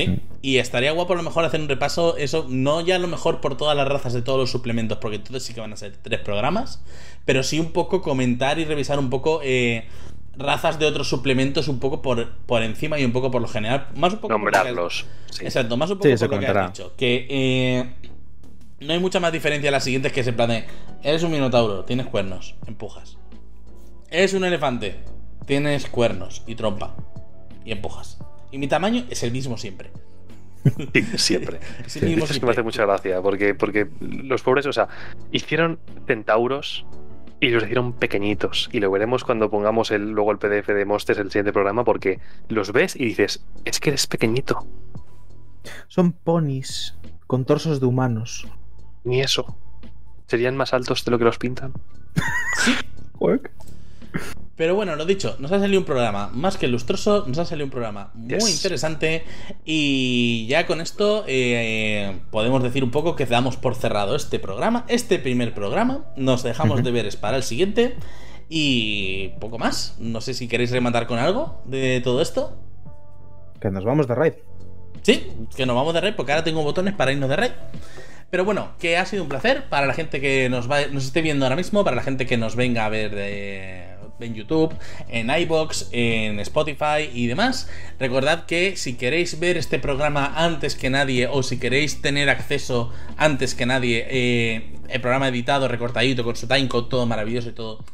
Sí. Y estaría guapo a lo mejor hacer un repaso, eso, no ya a lo mejor por todas las razas de todos los suplementos, porque entonces sí que van a ser tres programas, pero sí un poco comentar y revisar un poco eh, razas de otros suplementos, un poco por, por encima y un poco por lo general. Más un poco has- Nombrarlos. Sí. Exacto, más un poco Sí, se por lo que has dicho. Que eh, no hay mucha más diferencia en las siguientes que es en plan de, eres un minotauro, tienes cuernos, empujas. Eres un elefante, tienes cuernos y trompa y empujas. Y mi tamaño es el mismo siempre. Sí, siempre. Mismo Es que me hace mucha gracia, porque, porque los pobres, o sea, hicieron centauros y los hicieron pequeñitos. Y lo veremos cuando pongamos el, luego el PDF de Monsters el siguiente programa, porque los ves y dices, es que eres pequeñito. Son ponis con torsos de humanos. Ni eso. Serían más altos de lo que los pintan. Pero bueno, lo dicho, nos ha salido un programa más que lustroso, nos ha salido un programa muy Yes. interesante y ya con esto eh, podemos decir un poco que damos por cerrado este programa, este primer programa, nos dejamos deberes para el siguiente y poco más. No sé si queréis rematar con algo de todo esto. Que nos vamos de raid. Sí, que nos vamos de raid porque ahora tengo botones para irnos de raid. Pero bueno, que ha sido un placer para la gente que nos, va, nos esté viendo ahora mismo, para la gente que nos venga a ver de- en YouTube, en iBox, en Spotify y demás. Recordad que si queréis ver este programa antes que nadie o si queréis tener acceso antes que nadie, eh, el programa editado, recortadito, con su timecode, todo maravilloso y todo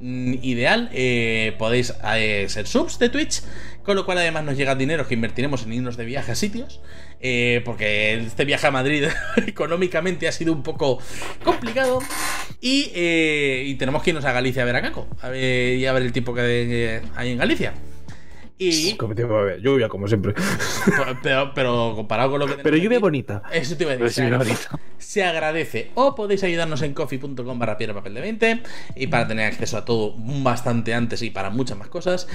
mm, ideal, eh, podéis eh, ser subs de Twitch, con lo cual además nos llega dinero que invertiremos en irnos de viaje a sitios, eh, porque este viaje a Madrid económicamente ha sido un poco complicado y, eh, y tenemos que irnos a Galicia a ver a Caco a ver, y a ver el tipo que eh, hay en Galicia. Y, Como lluvia, como siempre. pero, pero comparado con lo que Pero lluvia aquí, bonita. Eso te iba a decir. se agradece. O podéis ayudarnos en coffee.com barra piedra papel de 20 y para tener acceso a todo bastante antes y para muchas más cosas.